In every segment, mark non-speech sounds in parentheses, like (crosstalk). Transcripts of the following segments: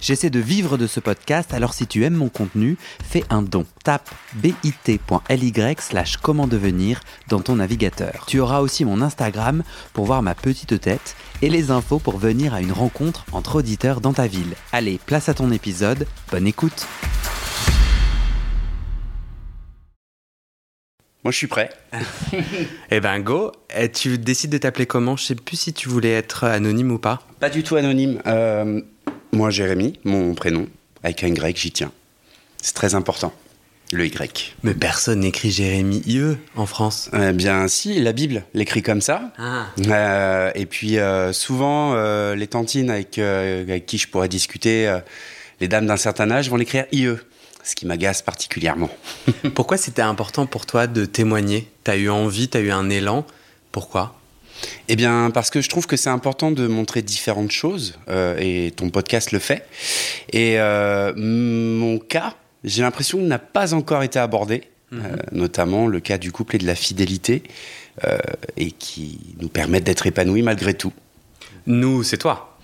J'essaie de vivre de ce podcast, alors si tu aimes mon contenu, fais un don. Tape bit.ly slash comment devenir dans ton navigateur. Tu auras aussi mon Instagram pour voir ma petite tête et les infos pour venir à une rencontre entre auditeurs dans ta ville. Allez, place à ton épisode, bonne écoute Moi, je suis prêt. (laughs) eh ben, go. Et tu décides de t'appeler comment? Je sais plus si tu voulais être anonyme ou pas. Pas du tout anonyme. Euh, moi, Jérémy, mon prénom, avec un Y, j'y tiens. C'est très important. Le Y. Mais personne n'écrit Jérémy IE en France. Eh bien, si, la Bible l'écrit comme ça. Ah. Euh, et puis, euh, souvent, euh, les tantines avec, avec qui je pourrais discuter, les dames d'un certain âge, vont l'écrire IE. Ce qui m'agace particulièrement. (laughs) Pourquoi c'était important pour toi de témoigner? T'as eu envie, t'as eu un élan? Pourquoi? Eh bien, parce que je trouve que c'est important de montrer différentes choses, euh, et ton podcast le fait. Et euh, mon cas, j'ai l'impression, n'a pas encore été abordé, euh, notamment le cas du couple et de la fidélité, et qui nous permettent d'être épanouis malgré tout. Nous, c'est toi.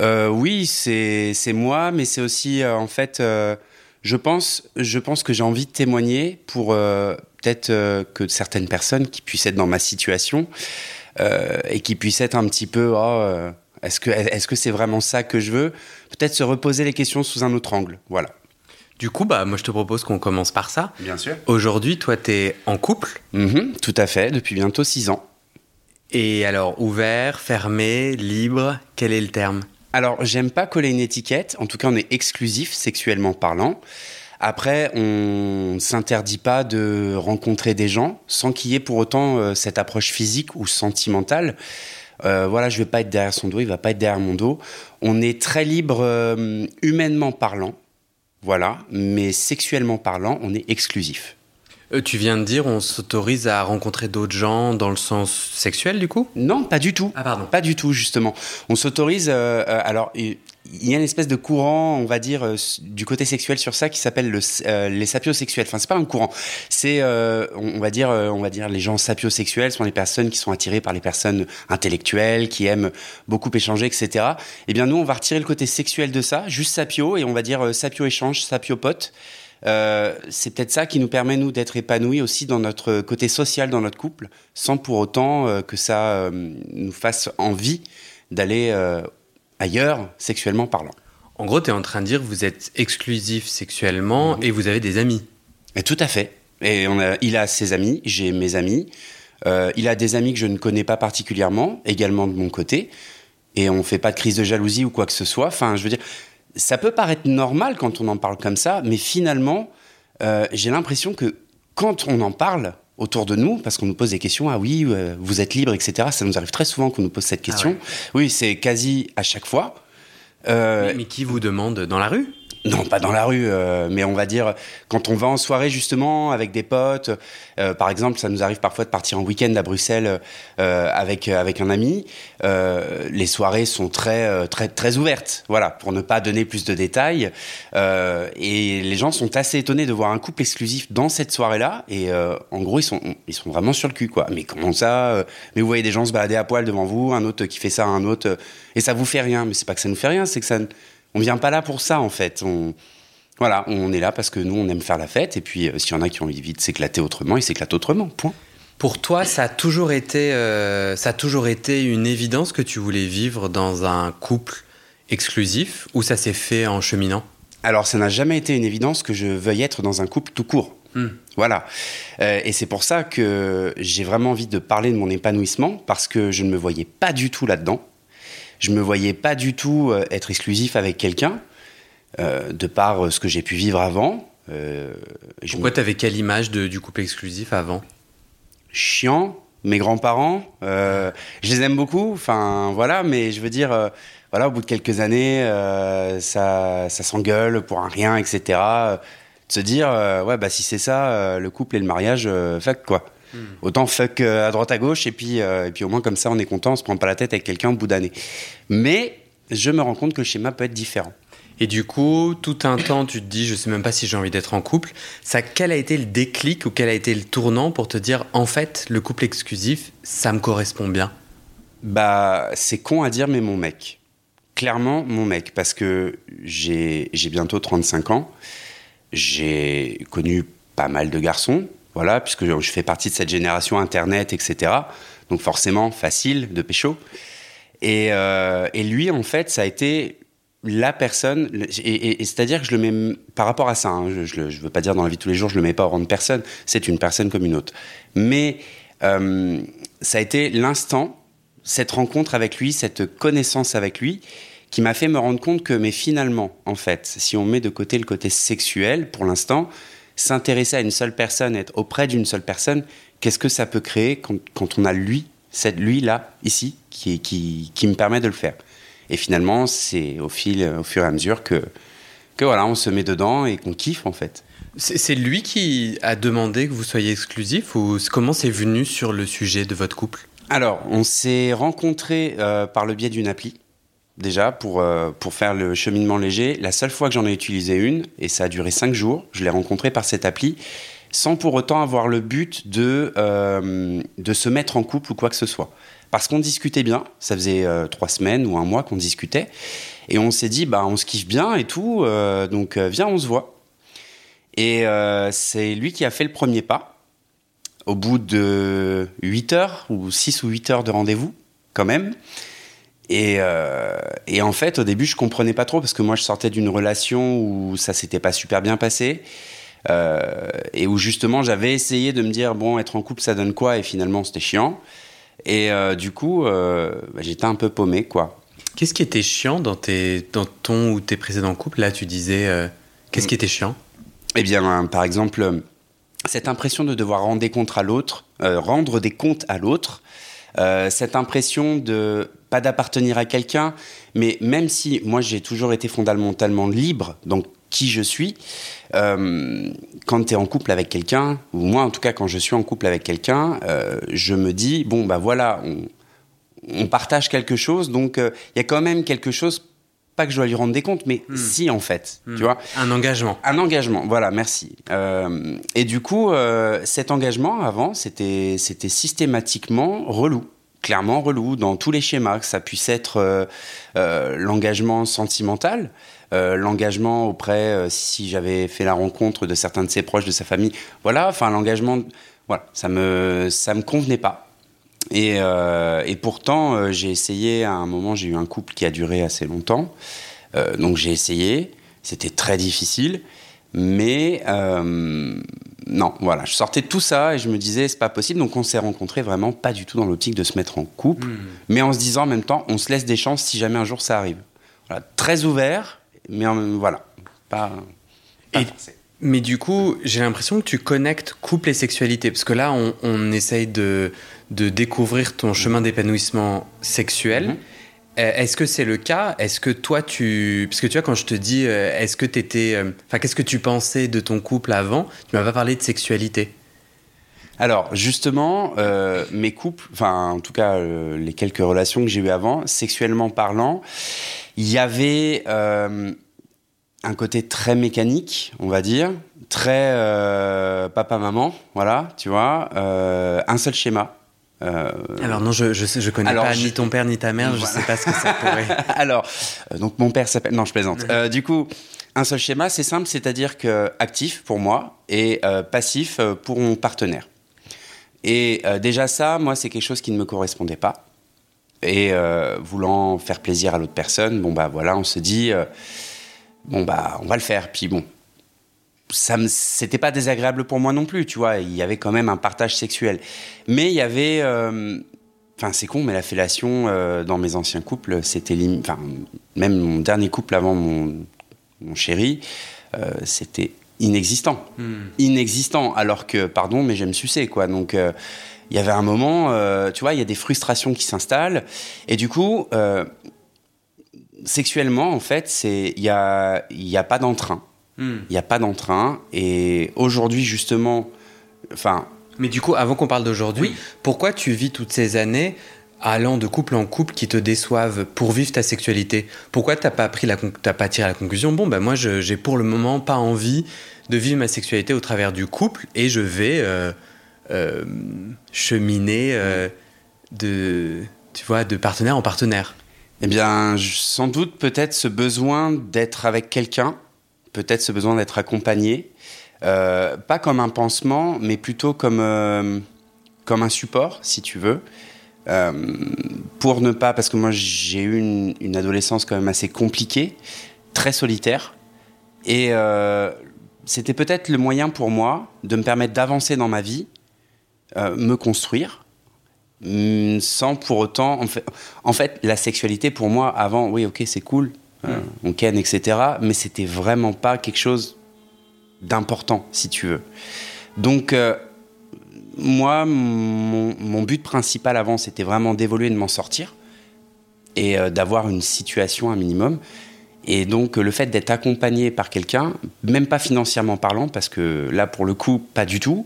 Oui, c'est moi, mais c'est aussi en fait, je pense, je pense que j'ai envie de témoigner pour peut-être que certaines personnes qui puissent être dans ma situation et qui puissent être un petit peu, oh, euh, est-ce que est-ce que c'est vraiment ça que je veux? Peut-être se reposer les questions sous un autre angle. Voilà. Du coup, bah, moi, je te propose qu'on commence par ça. Bien sûr. Aujourd'hui, toi, t'es en couple? Mhm, tout à fait, depuis bientôt six ans. Et alors, ouvert, fermé, libre, quel est le terme? Alors, j'aime pas coller une étiquette. En tout cas, on est exclusif sexuellement parlant. Après, on ne s'interdit pas de rencontrer des gens sans qu'il y ait pour autant euh, cette approche physique ou sentimentale. Euh, voilà, je vais pas être derrière son dos, il va pas être derrière mon dos. On est très libre euh, humainement parlant, voilà, mais sexuellement parlant, on est exclusif. Tu viens de dire, on s'autorise à rencontrer d'autres gens dans le sens sexuel, du coup? Non, pas du tout. Ah, pardon. Pas du tout, justement. On s'autorise. euh, alors, il y a une espèce de courant, on va dire, euh, du côté sexuel sur ça qui s'appelle le, euh, les sapiosexuels. Enfin, c'est pas un courant. C'est, euh, on, va dire, euh, on va dire, les gens sapiosexuels sont les personnes qui sont attirées par les personnes intellectuelles, qui aiment beaucoup échanger, etc. Eh bien, nous, on va retirer le côté sexuel de ça, juste sapio, et on va dire sapio échange, sapio pote. C'est peut-être ça qui nous permet nous d'être épanouis aussi dans notre côté social dans notre couple, sans pour autant que ça nous fasse envie d'aller ailleurs sexuellement parlant. En gros, tu es en train de dire que vous êtes exclusif sexuellement et vous avez des amis. Et tout à fait. Et on a, il a ses amis, j'ai mes amis. Euh, il a des amis que je ne connais pas particulièrement, également de mon côté. Et on fait pas de crise de jalousie ou quoi que ce soit. Enfin, je veux dire, ça peut paraître normal quand on en parle comme ça, mais finalement, euh, j'ai l'impression que quand on en parle autour de nous, parce qu'on nous pose des questions, ah oui, euh, vous êtes libre, etc. Ça nous arrive très souvent qu'on nous pose cette question. ouais. Oui, c'est quasi à chaque fois. Euh, Mais, mais qui vous demande dans la rue? Non, pas dans la rue, euh, mais on va dire quand on va en soirée justement avec des potes. euh, par exemple, ça nous arrive parfois de partir en week-end à Bruxelles euh, avec avec un ami. Euh, les soirées sont très euh, très très ouvertes, voilà, pour ne pas donner plus de détails. Euh, et les gens sont assez étonnés de voir un couple exclusif dans cette soirée-là. Et euh, en gros, ils sont ils sont vraiment sur le cul, quoi. Mais comment ça euh, Mais vous voyez des gens se balader à poil devant vous, un autre qui fait ça, un autre, euh, et ça vous fait rien. Mais c'est pas que ça nous fait rien, c'est que ça on vient pas là pour ça en fait. On, voilà, on est là parce que nous on aime faire la fête et puis euh, s'il y en a qui ont envie de s'éclater autrement, ils s'éclatent autrement. Point. Pour toi, ça a toujours été, euh, ça a toujours été une évidence que tu voulais vivre dans un couple exclusif ou ça s'est fait en cheminant? Alors ça n'a jamais été une évidence que je veuille être dans un couple tout court. Hmm. Voilà. Euh, et c'est pour ça que j'ai vraiment envie de parler de mon épanouissement parce que je ne me voyais pas du tout là-dedans. Je me voyais pas du tout euh, être exclusif avec quelqu'un euh, de par euh, ce que j'ai pu vivre avant. Euh, je Pourquoi t'avais quelle image de, du couple exclusif avant? Chiant. Mes grands-parents, euh, je les aime beaucoup, enfin voilà, mais je veux dire, voilà, au bout de quelques années, ça, ça s'engueule pour un rien, etc. De se dire, ouais, bah si c'est ça, le couple et le mariage, fuck quoi. Autant fuck euh, à droite à gauche, et puis, euh, et puis au moins comme ça, on est content, on se prend pas la tête avec quelqu'un au bout d'années. Mais je me rends compte que le schéma peut être différent. Et du coup, tout un temps, tu te dis, je sais même pas si j'ai envie d'être en couple. Ça, quel a été le déclic ou quel a été le tournant pour te dire, en fait, le couple exclusif, ça me correspond bien? Bah, c'est con à dire, mais mon mec. Clairement, mon mec, parce que j'ai bientôt 35 ans. J'ai connu pas mal de garçons, voilà, puisque je fais partie de cette génération Internet, etc. Donc forcément, facile de pécho. Et, euh, et lui, en fait, ça a été la personne, et, c'est-à-dire que je le mets par rapport à ça, hein, je ne veux pas dire dans la vie de tous les jours, je le mets pas au rang de personne, c'est une personne comme une autre. Mais euh, ça a été l'instant, cette rencontre avec lui, cette connaissance avec lui, qui m'a fait me rendre compte que, mais finalement, en fait, si on met de côté le côté sexuel, pour l'instant, s'intéresser à une seule personne, être auprès d'une seule personne, qu'est-ce que ça peut créer quand, quand on a lui, cette lui-là, ici, qui, qui, qui me permet de le faire. Et finalement, c'est au, fil, au fur et à mesure que, que voilà, on se met dedans et qu'on kiffe en fait. C'est lui qui a demandé que vous soyez exclusif ou comment c'est venu sur le sujet de votre couple? Alors, on s'est rencontrés euh, par le biais d'une appli, déjà, pour, euh, pour faire le cheminement léger. La seule fois que j'en ai utilisé une, et ça a duré cinq jours, je l'ai rencontré par cette appli, sans pour autant avoir le but de, euh, de se mettre en couple ou quoi que ce soit parce qu'on discutait bien. Ça faisait euh, trois semaines ou un mois qu'on discutait. Et on s'est dit, bah, on se kiffe bien et tout, euh, donc euh, viens, on se voit. Et c'est lui qui a fait le premier pas. Au bout de 8 heures, ou 6 ou 8 heures de rendez-vous, quand même. Et, et, en fait, au début, je comprenais pas trop parce que moi, je sortais d'une relation où ça s'était pas super bien passé. et où justement, j'avais essayé de me dire, bon, être en couple, ça donne quoi? Et finalement, c'était chiant. Et euh, du coup, euh, bah, j'étais un peu paumé, quoi. Qu'est-ce qui était chiant dans, tes, dans ton ou tes précédents couples? Là, tu disais, euh, qu'est-ce qui était chiant? Eh bien, par exemple, cette impression de devoir rendre des comptes à l'autre, rendre des comptes à l'autre, cette impression de pas d'appartenir à quelqu'un, mais même si moi j'ai toujours été fondamentalement libre, donc qui je suis, euh, quand tu es en couple avec quelqu'un, ou moi en tout cas quand je suis en couple avec quelqu'un, euh, je me dis, bon bah voilà, on, partage quelque chose, donc euh, il y a quand même quelque chose, pas que je dois lui rendre des comptes, mais hmm. si en fait, hmm. tu vois. Un engagement. Un engagement, voilà, merci. et du coup, cet engagement avant, c'était systématiquement relou clairement relou dans tous les schémas, que ça puisse être l'engagement sentimental, euh, l'engagement auprès, euh, si j'avais fait la rencontre de certains de ses proches, de sa famille, voilà, enfin l'engagement, voilà, ça me, ça me convenait pas. Et, euh, et pourtant, j'ai essayé, à un moment, j'ai eu un couple qui a duré assez longtemps, donc j'ai essayé, c'était très difficile, mais non, voilà, je sortais de tout ça et je me disais, c'est pas possible, donc on s'est rencontrés vraiment pas du tout dans l'optique de se mettre en couple, hmm. mais en se disant en même temps, on se laisse des chances si jamais un jour ça arrive. Voilà, très ouvert, mais voilà, pas. Mais du coup, j'ai l'impression que tu connectes couple et sexualité, parce que là, on, essaye de, de, découvrir ton chemin d'épanouissement sexuel. Mhm. Euh, est-ce que c'est le cas? Est-ce que toi, tu... Parce que tu vois, quand je te dis, euh, est-ce que tu étais... Euh, enfin, qu'est-ce que tu pensais de ton couple avant? Tu m'as pas parlé de sexualité. Alors, justement, mes couples, enfin, en tout cas, les quelques relations que j'ai eues avant, sexuellement parlant, il y avait un côté très mécanique, on va dire, très euh, papa-maman, voilà, tu vois, euh, un seul schéma. Alors non, je je, sais, je connais pas ni ton père ni ta mère, je je sais pas ce que ça pourrait. (laughs) Alors, donc mon père s'appelle, non, je plaisante. du coup, un seul schéma, c'est simple, c'est-à-dire que actif pour moi et passif pour mon partenaire. Et déjà ça, moi, c'est quelque chose qui ne me correspondait pas et euh, voulant faire plaisir à l'autre personne, bon bah voilà, on se dit euh, bon bah on va le faire. Puis bon, ça c'était pas désagréable pour moi non plus, tu vois. Il y avait quand même un partage sexuel, mais il y avait, euh, enfin c'est con, mais la fellation dans mes anciens couples, c'était enfin même mon dernier couple avant mon, mon chéri, c'était inexistant, hmm. inexistant. Alors que pardon, mais j'aime sucer quoi, donc il y avait un moment, euh, tu vois, il y a des frustrations qui s'installent. Et du coup, euh, sexuellement, en fait, c'est il n'y a, y a pas d'entrain. Hmm. Il n'y a pas d'entrain. Et aujourd'hui, justement, enfin... Mais du coup, avant qu'on parle d'aujourd'hui, pourquoi tu vis toutes ces années allant de couple en couple qui te déçoivent pour vivre ta sexualité? Pourquoi t'as pas pris la t'as pas tiré la conclusion Bon ben moi j'ai pour le moment pas envie de vivre ma sexualité au travers du couple et je vais euh, euh, cheminer euh, de tu vois de partenaire en partenaire. Eh bien, sans doute peut-être ce besoin d'être avec quelqu'un, peut-être ce besoin d'être accompagné, pas comme un pansement, mais plutôt comme comme un support, si tu veux. Euh, pour ne pas, parce que moi j'ai eu une, adolescence quand même assez compliquée, très solitaire, et euh, c'était peut-être le moyen pour moi de me permettre d'avancer dans ma vie, euh, me construire, mm, sans pour autant, en fait, en fait, la sexualité pour moi avant, oui ok c'est cool, mm. on ken etc, mais c'était vraiment pas quelque chose d'important si tu veux. Donc moi, mon, but principal avant, c'était vraiment d'évoluer, de m'en sortir et euh, d'avoir une situation un minimum. Et donc, le fait d'être accompagné par quelqu'un, même pas financièrement parlant, parce que là, pour le coup, pas du tout,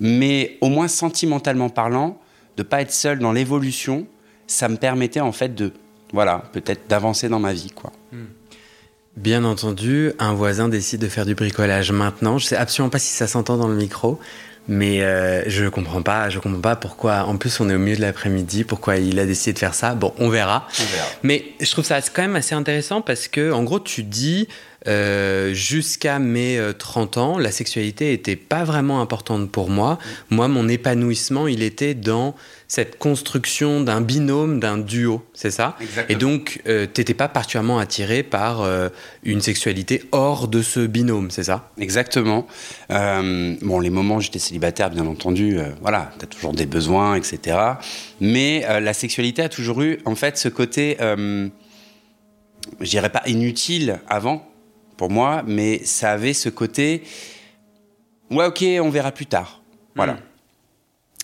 mais au moins sentimentalement parlant, de pas être seul dans l'évolution, ça me permettait en fait de, voilà, peut-être d'avancer dans ma vie, quoi. Hmm. Bien entendu, un voisin décide de faire du bricolage maintenant. Je sais absolument pas si ça s'entend dans le micro, mais euh, je comprends pas, je comprends pas pourquoi. En plus, on est au milieu de l'après-midi, pourquoi il a décidé de faire ça. Bon, on verra. on verra. Mais je trouve ça quand même assez intéressant parce que, en gros, tu dis euh, jusqu'à mes 30 euh, ans, la sexualité était pas vraiment importante pour moi. Moi, mon épanouissement, il était dans cette construction d'un binôme, d'un duo, c'est ça? Et donc, euh, tu n'étais pas particulièrement attiré par une sexualité hors de ce binôme, c'est ça? Exactement. bon, les moments où j'étais célibataire, bien entendu, voilà, tu as toujours des besoins, etc. Mais la sexualité a toujours eu, en fait, ce côté, je dirais pas inutile avant, pour moi, mais ça avait ce côté, ouais, ok, on verra plus tard. Voilà. Hmm.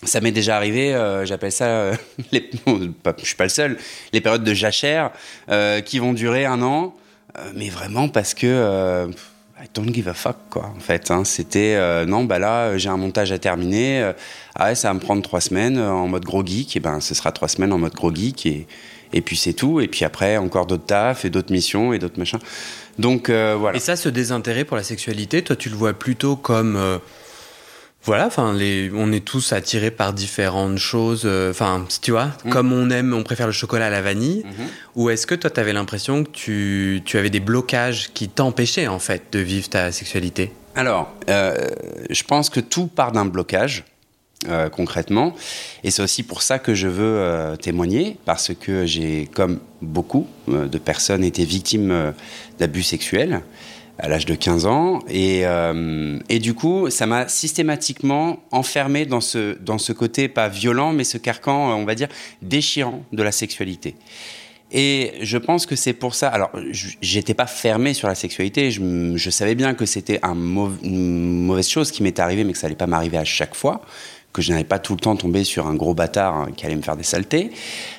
Ça m'est déjà arrivé, euh, j'appelle ça, euh, (laughs) les, je suis pas le seul, les périodes de jachère euh, qui vont durer un an, mais vraiment parce que I don't give a fuck quoi. En fait, hein. c'était non, bah là j'ai un montage à terminer, ah ouais, ça va me prendre trois semaines en mode gros geek, et ben ce sera trois semaines en mode gros geek et et puis c'est tout. Et puis après encore d'autres tafs et d'autres missions et d'autres machins. Donc euh, voilà. Et ça, ce désintérêt pour la sexualité, toi, tu le vois plutôt comme euh, voilà, enfin, on est tous attirés par différentes choses. Euh, enfin, tu vois, mm. comme on aime, on préfère le chocolat à la vanille. Mm-hmm. Ou est-ce que toi, tu avais l'impression que tu, tu, avais des blocages qui t'empêchaient en fait de vivre ta sexualité? Alors, je pense que tout part d'un blocage. Concrètement. Et c'est aussi pour ça que je veux témoigner, parce que j'ai, comme beaucoup de personnes, été victime d'abus sexuels à l'âge de 15 ans. Et, euh, du coup, ça m'a systématiquement enfermé dans ce, dans ce côté, pas violent, mais ce carcan, on va dire, déchirant de la sexualité. Et je pense que c'est pour ça. Alors, j'étais pas fermé sur la sexualité. Je, savais bien que c'était un une mauvaise chose qui m'était arrivée, mais que ça allait pas m'arriver à chaque fois. Que je n'allais pas tout le temps tomber sur un gros bâtard hein, qui allait me faire des saletés.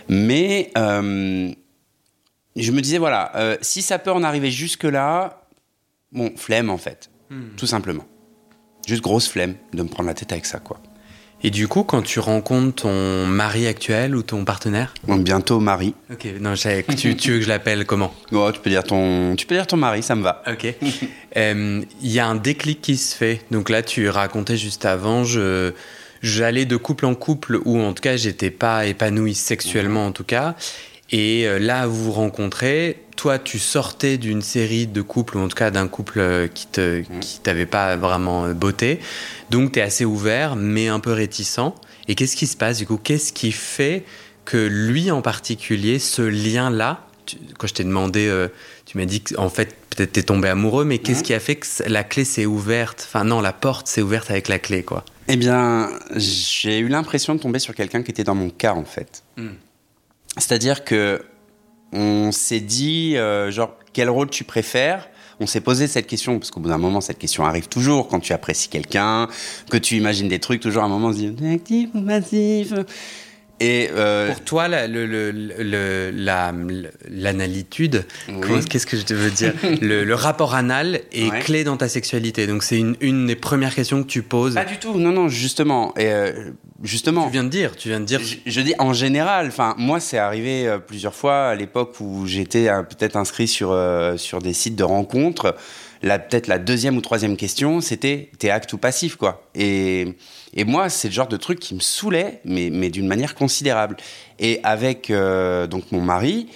Mais euh, je me disais, voilà, euh, si ça peut en arriver jusque-là, bon, flemme en fait, hmm. tout simplement. Juste grosse flemme de me prendre la tête avec ça, quoi. Et du coup, quand tu rencontres ton mari actuel ou ton partenaire bon, Bientôt mari. Ok, non, tu, tu veux que je l'appelle comment? Oh, tu, peux dire ton, tu peux dire ton mari, ça me va. Ok. (laughs) Euh, il y a un déclic qui se fait. Donc là, tu racontais juste avant, je, j'allais de couple en couple, ou en tout cas, j'étais pas épanoui sexuellement en tout cas. Et euh, là, vous vous rencontrez. Toi, tu sortais d'une série de couples, ou en tout cas d'un couple euh, qui te, mmh. qui t'avait pas vraiment euh, botté. Donc, tu es assez ouvert, mais un peu réticent. Et qu'est-ce qui se passe du coup? Qu'est-ce qui fait que lui en particulier, ce lien-là, quand je t'ai demandé, tu m'as dit qu'en fait, peut-être t'es tombé amoureux, mais qu'est-ce mmh. qui a fait que la clé s'est ouverte? Enfin, non, la porte s'est ouverte avec la clé, quoi. Eh bien, j'ai eu l'impression de tomber sur quelqu'un qui était dans mon cas, en fait. Mmh. C'est-à-dire que on s'est dit, euh, genre, quel rôle tu préfères? On s'est posé cette question, parce qu'au bout d'un moment, cette question arrive toujours quand tu apprécies quelqu'un, que tu imagines des trucs, toujours à un moment, on se dit, actif ou passif? Et euh... Pour toi, l'analitude, qu'est-ce que je te veux dire (laughs) le, rapport anal est clé dans ta sexualité. Donc c'est une, une, des premières questions que tu poses. Pas du tout, non, non, justement. Et euh, justement. Tu viens de dire, tu viens de dire. Je, dis en général. Enfin, moi, c'est arrivé euh, plusieurs fois à l'époque où j'étais euh, peut-être inscrit sur sur des sites de rencontres. La peut-être la deuxième ou troisième question, c'était t'es acte ou passif, quoi. Et et moi, c'est le genre de truc qui me saoulait, mais mais d'une manière considérable. Et avec donc mon mari,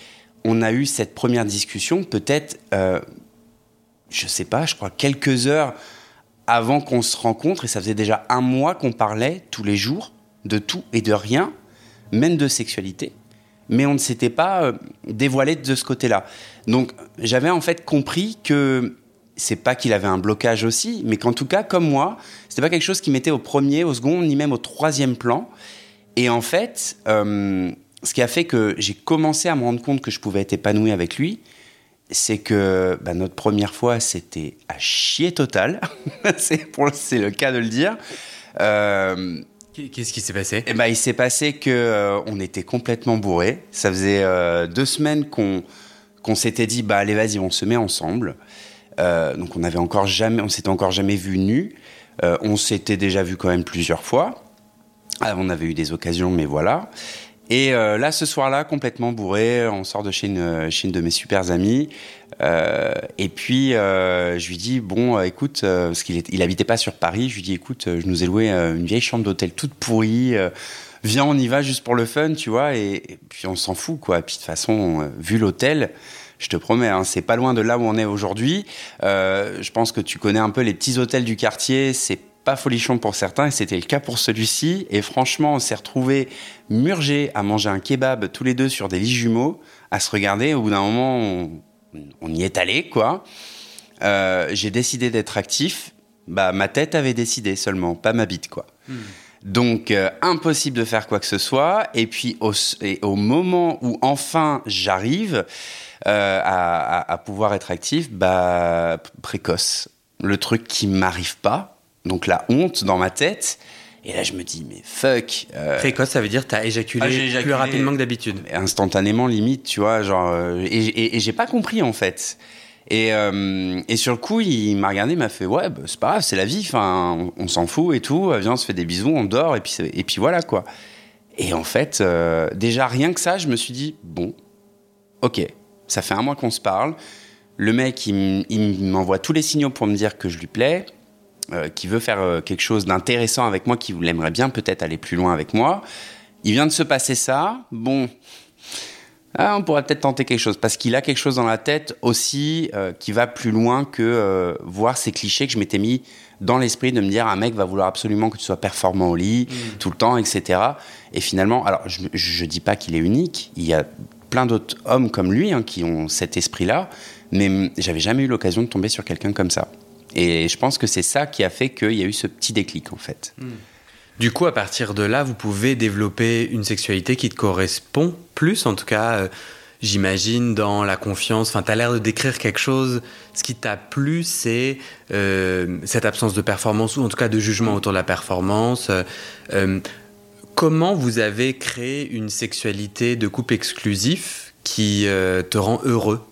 on a eu cette première discussion, peut-être, je sais pas, je crois quelques heures avant qu'on se rencontre, et ça faisait déjà un mois qu'on parlait tous les jours de tout et de rien, même de sexualité. Mais on ne s'était pas euh, dévoilé de ce côté-là. Donc j'avais en fait compris que c'est pas qu'il avait un blocage aussi, mais qu'en tout cas, comme moi, c'était pas quelque chose qui mettait au premier, au second, ni même au troisième plan. Et en fait, euh, ce qui a fait que j'ai commencé à me rendre compte que je pouvais être épanoui avec lui, c'est que bah, notre première fois, c'était à chier total. (laughs) c'est, le cas de le dire. Euh, Qu'est-ce qui s'est passé? Eh ben, Il s'est passé qu'on euh, on était complètement bourrés. Ça faisait deux semaines qu'on, qu'on s'était dit, bah, allez, vas-y, on se met ensemble. Donc on avait encore jamais, on s'était encore jamais vu nus. on s'était déjà vu quand même plusieurs fois. Ah, on avait eu des occasions, mais voilà. Et euh, là, ce soir-là, complètement bourré, on sort de chez une, chez une de mes super amies. Euh, et puis, euh, je lui dis, bon, euh, écoute, euh, parce qu'il il habitait pas sur Paris, je lui dis, écoute, je nous ai loué une vieille chambre d'hôtel toute pourrie. viens, on y va juste pour le fun, tu vois. Et, puis, on s'en fout, quoi. Et puis, de toute façon, vu l'hôtel, je te promets, hein, c'est pas loin de là où on est aujourd'hui. je pense que tu connais un peu les petits hôtels du quartier. C'est pas folichon pour certains, et c'était le cas pour celui-ci. Et franchement, on s'est retrouvés murgés à manger un kebab tous les deux sur des lits jumeaux, à se regarder. Au bout d'un moment, on, y est allé, quoi. Euh, j'ai décidé d'être actif. Bah, ma tête avait décidé seulement, pas ma bite, quoi. Hmm. Donc, euh, impossible de faire quoi que ce soit. Et puis, au, au moment où enfin j'arrive euh, à, à, pouvoir être actif, bah, précoce. Le truc qui m'arrive pas, donc la honte dans ma tête. Et là, je me dis, mais fuck. Euh... Précoce, ça veut dire t'as éjaculé, éjaculé plus rapidement que d'habitude. Instantanément, limite, tu vois, genre. Euh, et, et, j'ai pas compris en fait. Et, euh, et sur le coup, il m'a regardé, il m'a fait, ouais, bah, c'est pas grave, c'est la vie. On, s'en fout et tout. Viens, on se fait des bisous, on dort et puis et puis voilà quoi. Et en fait, euh, déjà rien que ça, je me suis dit, bon, ok, ça fait un mois qu'on se parle. Le mec, il m'envoie tous les signaux pour me dire que je lui plais. Euh, qui veut faire euh, quelque chose d'intéressant avec moi, qui l'aimerait bien peut-être aller plus loin avec moi. Il vient de se passer ça. Bon, ah, on pourrait peut-être tenter quelque chose parce qu'il a quelque chose dans la tête aussi euh, qui va plus loin que voir ces clichés que je m'étais mis dans l'esprit de me dire un mec va vouloir absolument que tu sois performant au lit mmh. tout le temps, etc. Et finalement, alors je, je dis pas qu'il est unique. Il y a plein d'autres hommes comme lui hein, qui ont cet esprit-là, mais j'avais jamais eu l'occasion de tomber sur quelqu'un comme ça. Et je pense que c'est ça qui a fait qu'il y a eu ce petit déclic, en fait. Hmm. Du coup, à partir de là, vous pouvez développer une sexualité qui te correspond plus, en tout cas, euh, j'imagine, dans la confiance. Enfin, tu as l'air de décrire quelque chose. Ce qui t'a plu, c'est euh, cette absence de performance, ou en tout cas de jugement autour de la performance. Euh, comment vous avez créé une sexualité de couple exclusif qui te rend heureux?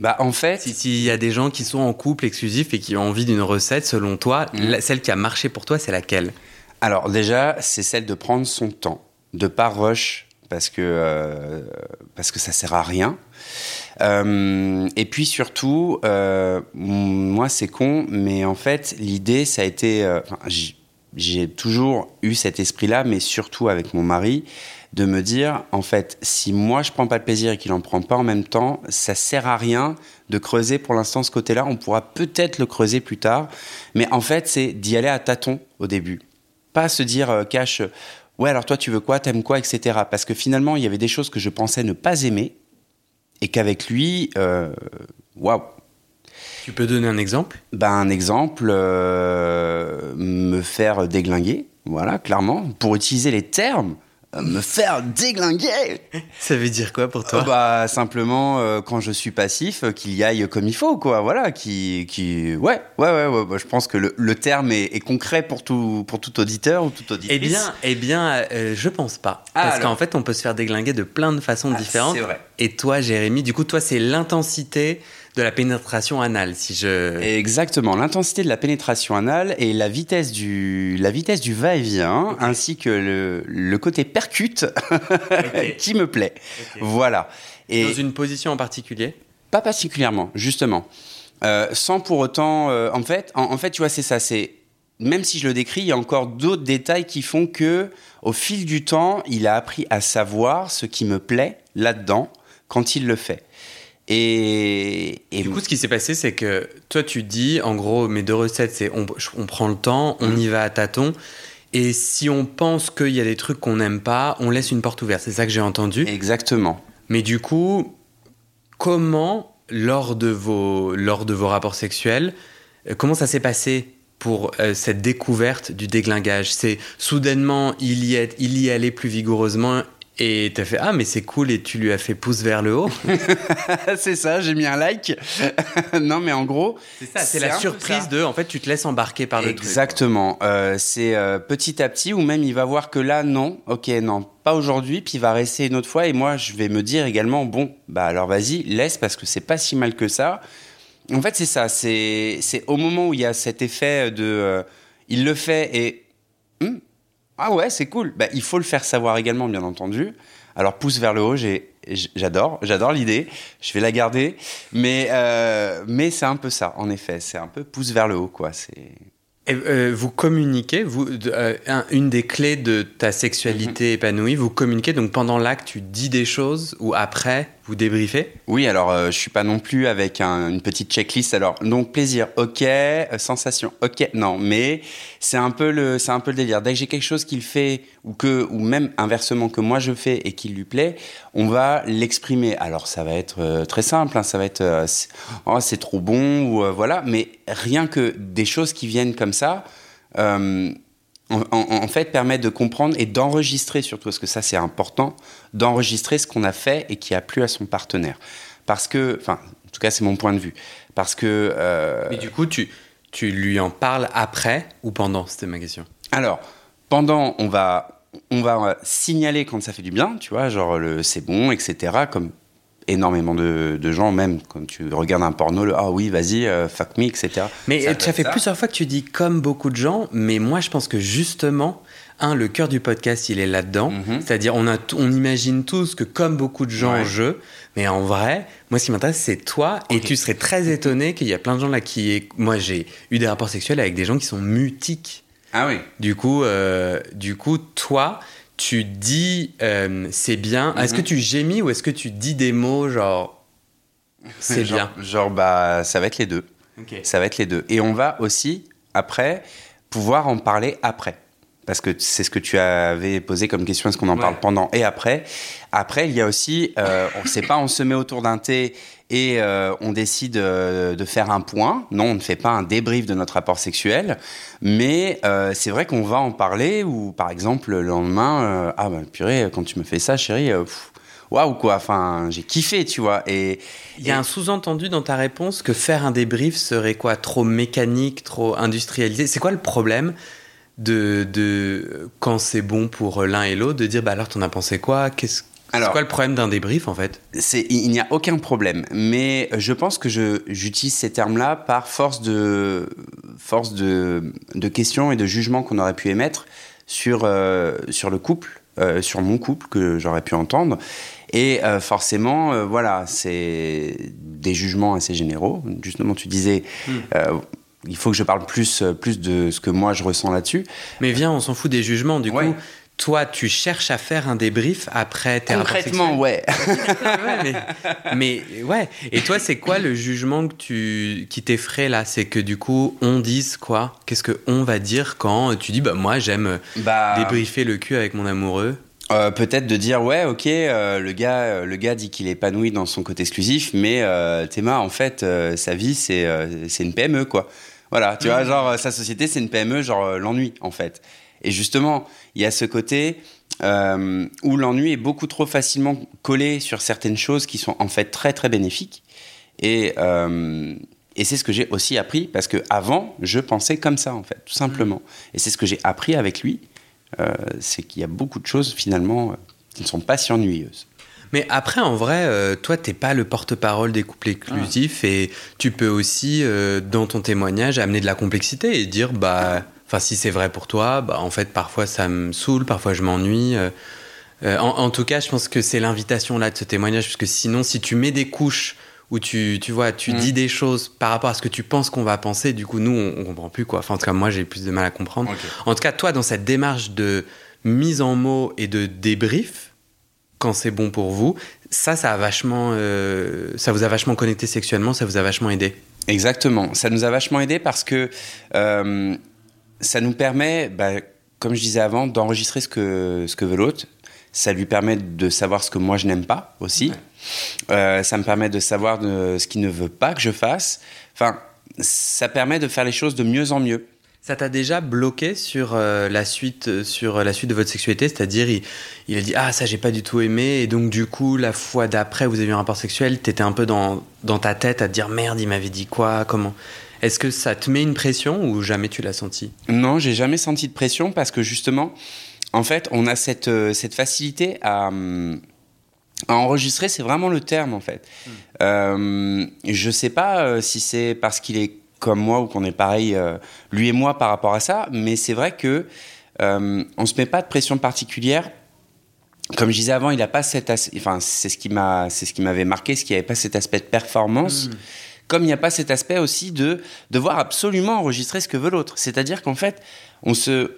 Bah en fait, s'il y a des gens qui sont en couple exclusif et qui ont envie d'une recette, selon toi, mm. celle qui a marché pour toi, c'est laquelle? Alors déjà, c'est celle de prendre son temps, de pas rush parce que euh, parce que ça sert à rien. Euh, et puis surtout, euh, moi c'est con, mais en fait l'idée ça a été, j'ai toujours eu cet esprit-là, mais surtout avec mon mari, de me dire, en fait, si moi je prends pas le plaisir et qu'il en prend pas en même temps, ça sert à rien de creuser pour l'instant ce côté-là. On pourra peut-être le creuser plus tard, mais en fait, c'est d'y aller à tâtons au début, pas se dire euh, cache. Ouais, alors toi, tu veux quoi, t'aimes quoi, etc. Parce que finalement, il y avait des choses que je pensais ne pas aimer et qu'avec lui, euh, waouh, tu peux donner un exemple? Ben, Un exemple, euh, me faire déglinguer, voilà, clairement, pour utiliser les termes me faire déglinguer. Ça veut dire quoi pour toi Bah simplement euh, quand je suis passif, euh, qu'il y aille comme il faut, quoi. Voilà, qui, qui, ouais, ouais, ouais. ouais bah, je pense que le, le terme est, est, concret pour tout, pour tout auditeur ou tout auditrice. Eh bien, eh bien, euh, je pense pas, ah, parce qu'en fait, on peut se faire déglinguer de plein de façons ah, différentes. Vrai. Et toi, Jérémy, du coup, toi, c'est l'intensité de la pénétration anale, si je. Exactement, l'intensité de la pénétration anale et la vitesse du, la vitesse du va-et-vient, ainsi que le, le côté percute (laughs) qui me plaît. Voilà. Et Dans une position en particulier? Pas particulièrement, justement. Euh, sans pour autant, euh, en fait, en, fait, tu vois, c'est ça. C'est même si je le décris, il y a encore d'autres détails qui font que, au fil du temps, il a appris à savoir ce qui me plaît là-dedans quand il le fait. Et, du coup, ce qui s'est passé, c'est que toi, tu dis, en gros, mes deux recettes, c'est on, on, prend le temps, on mm. y va à tâtons. Et si on pense qu'il y a des trucs qu'on n'aime pas, on laisse une porte ouverte. C'est ça que j'ai entendu. Exactement. Mais du coup, comment, lors de vos, lors de vos rapports sexuels, euh, comment ça s'est passé pour euh, cette découverte du déglingage C'est soudainement, il y, est, il y allait plus vigoureusement et t'as fait ah mais c'est cool et tu lui as fait pouce vers le haut. (laughs) c'est ça, j'ai mis un like. (laughs) non mais en gros, c'est ça, c'est la surprise de en fait tu te laisses embarquer par le Exactement. Euh, c'est euh, petit à petit ou même il va voir que là non, ok non pas aujourd'hui puis il va rester une autre fois et moi je vais me dire également bon bah alors vas-y laisse parce que c'est pas si mal que ça. En fait c'est ça, c'est c'est au moment où il y a cet effet de euh, il le fait et hmm, ah ouais, c'est cool. Bah, il faut le faire savoir également, bien entendu. Alors, pouce vers le haut, j'adore, j'adore l'idée. Je vais la garder. Mais, euh, mais c'est un peu ça, en effet. C'est un peu pouce vers le haut, quoi. C'est. Euh, vous communiquez, vous, euh, une des clés de ta sexualité mhm. épanouie, vous communiquez donc pendant l'acte, tu dis des choses ou après vous débriefez? Oui, alors euh, je suis pas non plus avec une petite checklist. Alors donc plaisir, ok, sensation, ok, non, mais c'est un peu le, c'est un peu le délire. Dès que j'ai quelque chose qu'il fait ou que, ou même inversement que moi je fais et qu'il lui plaît, on va l'exprimer. Alors ça va être très simple, hein, ça va être, oh c'est trop bon ou voilà, mais rien que des choses qui viennent comme ça, en, fait, permet de comprendre et d'enregistrer surtout, parce que ça c'est important, d'enregistrer ce qu'on a fait et qui a plu à son partenaire. Parce que, enfin, en tout cas c'est mon point de vue, parce que... Euh, Mais du coup, tu, tu lui en parles après ou pendant? C'était ma question. Alors, pendant, on va, on va signaler quand ça fait du bien, tu vois, genre le c'est bon, etc., comme énormément de, gens, même quand tu regardes un porno, le ah oui, vas-y, euh, fuck me, etc. Mais ça, fait plusieurs fois que tu dis comme beaucoup de gens, mais moi je pense que justement, un, le cœur du podcast, il est là-dedans. Mhm. C'est-à-dire, on, a on imagine tous que comme beaucoup de gens, je. Mais en vrai, moi, ce qui m'intéresse, c'est toi. Et tu serais très étonné qu'il y a plein de gens là qui. Moi, j'ai eu des rapports sexuels avec des gens qui sont mutiques. Ah oui. Du coup, euh, du coup toi, tu dis euh, c'est bien. Est-ce que mhm. tu gémis ou est-ce que tu dis des mots genre (laughs) c'est bien? Genre, bah, ça va être les deux. Ça va être les deux. Et on va aussi, après, pouvoir en parler après. Parce que c'est ce que tu avais posé comme question, est-ce qu'on en parle pendant et après Après, il y a aussi, euh, on ne sait pas, on se met autour d'un thé et euh, on décide euh, de faire un point. Non, on ne fait pas un débrief de notre rapport sexuel, mais euh, c'est vrai qu'on va en parler ou par exemple le lendemain, ah ben purée, quand tu me fais ça, chérie, waouh quoi, enfin j'ai kiffé, tu vois. Et il y a un sous-entendu dans ta réponse que faire un débrief serait quoi, trop mécanique, trop industrialisé? C'est quoi le problème? De, de quand c'est bon pour l'un et l'autre de dire bah alors t'en as pensé quoi? Qu'est-ce c'est quoi le problème d'un débrief en fait? Il n'y a aucun problème, mais je pense que j'utilise ces termes-là par force de, force de, de questions et de jugements qu'on aurait pu émettre sur, euh, sur le couple, euh, sur mon couple que j'aurais pu entendre. Et euh, forcément, voilà, c'est des jugements assez généraux. Justement, tu disais. Hmm. il faut que je parle plus, plus de ce que moi je ressens là-dessus. Mais viens, on s'en fout des jugements. Du coup, toi, tu cherches à faire un débrief après tes Concrètement, ouais. (laughs) mais, ouais. Et toi, c'est quoi le jugement que tu, qui t'effraie là? C'est que du coup, on dise quoi? Qu'est-ce que on va dire quand tu dis, bah moi, j'aime bah, débriefer le cul avec mon amoureux? euh, peut-être de dire ouais ok euh, le gars euh, le gars dit qu'il est épanoui dans son côté exclusif mais Théma en fait sa vie c'est c'est une PME quoi voilà tu vois mmh. genre sa société c'est une PME genre l'ennui en fait et justement, il y a ce côté euh, où l'ennui est beaucoup trop facilement collé sur certaines choses qui sont en fait très très bénéfiques. Et, euh, et c'est ce que j'ai aussi appris parce que avant, je pensais comme ça en fait, tout simplement. Mmh. Et c'est ce que j'ai appris avec lui, euh, c'est qu'il y a beaucoup de choses finalement qui ne sont pas si ennuyeuses. Mais après, en vrai, euh, toi, t'es pas le porte-parole des couples exclusifs et tu peux aussi, euh, dans ton témoignage, amener de la complexité et dire, bah, enfin, si c'est vrai pour toi, bah, en fait, parfois ça me saoule, parfois je m'ennuie. Euh, euh, en, en tout cas, je pense que c'est l'invitation là de ce témoignage, parce que sinon, si tu mets des couches où tu, tu vois, tu Mm. dis des choses par rapport à ce que tu penses qu'on va penser, du coup, nous, on, on comprend plus quoi. Enfin, en tout cas, moi, j'ai plus de mal à comprendre. En tout cas, toi, dans cette démarche de mise en mots et de débrief, quand c'est bon pour vous, ça, ça a vachement, euh, ça vous a vachement connecté sexuellement, ça vous a vachement aidé? Exactement. Ça nous a vachement aidé parce que euh, ça nous permet, bah, comme je disais avant, d'enregistrer ce que, ce que veut l'autre. Ça lui permet de savoir ce que moi je n'aime pas aussi. Euh, ça me permet de savoir de, ce qu'il ne veut pas que je fasse. Enfin, ça permet de faire les choses de mieux en mieux. Ça t'a déjà bloqué sur euh, la suite, euh, sur la suite de votre sexualité, c'est-à-dire il, il a dit ah ça j'ai pas du tout aimé et donc du coup la fois d'après vous avez eu un rapport sexuel, t'étais un peu dans, dans ta tête à te dire merde il m'avait dit quoi, comment? Est-ce que ça te met une pression ou jamais tu l'as senti? Non, j'ai jamais senti de pression parce que justement, en fait, on a cette, euh, cette facilité à, hum, à enregistrer, c'est vraiment le terme en fait. Euh, je sais pas euh, si c'est parce qu'il est comme moi ou qu'on est pareil, euh, lui et moi, par rapport à ça, mais c'est vrai que euh, on se met pas de pression particulière. Comme je disais avant, il a pas cet as- enfin c'est ce qui m'a c'est ce qui m'avait marqué, ce qui avait pas cet aspect de performance. Comme il n'y a pas cet aspect aussi de devoir absolument enregistrer ce que veut l'autre. C'est-à-dire qu'en fait, on se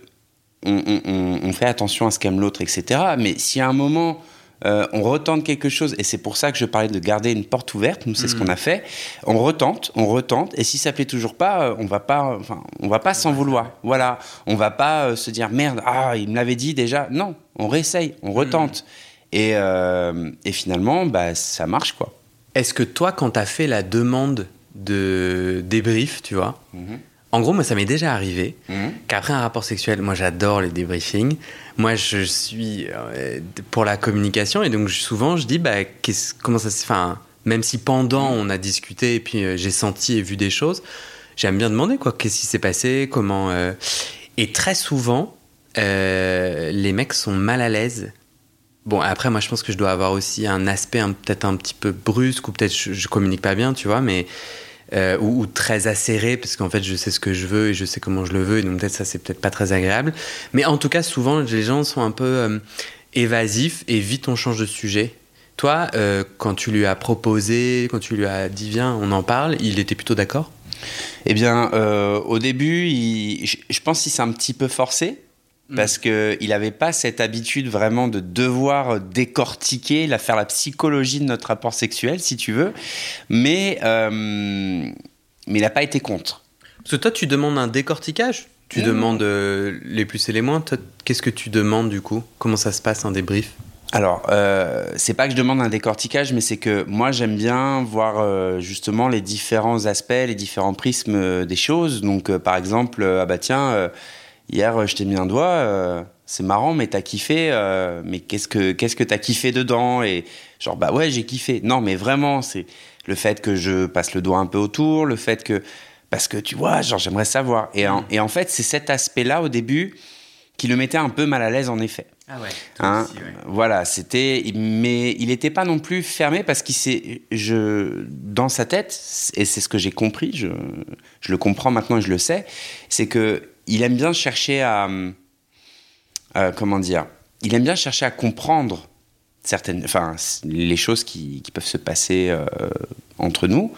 on, on- on- on fait attention à ce qu'aime l'autre, etc. Mais si à un moment euh, on retente quelque chose, et c'est pour ça que je parlais de garder une porte ouverte, nous c'est ce qu'on a fait, on retente, on retente, et si ça plaît toujours pas, euh, on va pas, enfin, on va pas s'en vouloir. Voilà, on va pas euh, se dire merde, ah il me l'avait dit déjà. Non, on réessaye, on retente, et, euh, et finalement, bah ça marche quoi. Est-ce que toi quand t'as fait la demande de débrief, tu vois, Mhm. en gros moi ça m'est déjà arrivé qu'après un rapport sexuel, moi j'adore les débriefings. Moi je suis euh, pour la communication et donc souvent je dis bah comment ça se enfin même si pendant on a discuté et puis euh, j'ai senti et vu des choses, j'aime bien demander quoi qu'est-ce qui s'est passé, comment euh, et très souvent les mecs sont mal à l'aise. Bon après moi je pense que je dois avoir aussi un aspect peut-être un petit peu brusque ou peut-être je, je communique pas bien, tu vois, mais euh, ou, très acéré parce qu'en fait je sais ce que je veux et je sais comment je le veux et donc peut-être ça c'est peut-être pas très agréable. Mais en tout cas souvent les gens sont un peu euh, évasifs et vite on change de sujet. Toi euh, quand tu lui as proposé quand tu lui as dit viens on en parle il était plutôt d'accord? Eh bien, au début, je, je pense qu'il s'est un petit peu forcé. Parce que il n'avait pas cette habitude vraiment de devoir décortiquer, la faire la psychologie de notre rapport sexuel, si tu veux. Mais, euh, mais il n'a pas été contre. parce que toi tu demandes un décortiquage tu Mmh. demandes euh, les plus et les moins qu'est-ce que tu demandes du coup? Comment ça se passe un débrief? Alors, euh, c'est pas que je demande un décortiquage, mais c'est que moi j'aime bien voir euh, justement les différents aspects, les différents prismes des choses. Donc, par exemple, ah bah tiens, hier euh, je t'ai mis un doigt, euh, c'est marrant, mais t'as kiffé, euh, mais qu'est-ce que qu'est-ce que t'as kiffé dedans? Et genre bah ouais, j'ai kiffé. Non, mais vraiment, c'est le fait que je passe le doigt un peu autour, le fait que parce que tu vois, genre j'aimerais savoir. Et en, et en fait, c'est cet aspect-là au début qui le mettait un peu mal à l'aise en effet. ah ouais, Hein, Voilà, c'était, mais il n'était pas non plus fermé parce qu'il s'est, je, dans sa tête, et c'est ce que j'ai compris, je, je le comprends maintenant et je le sais, c'est que il aime bien chercher à, euh, comment dire, il aime bien chercher à comprendre certaines, enfin, les choses qui, qui peuvent se passer euh, entre nous,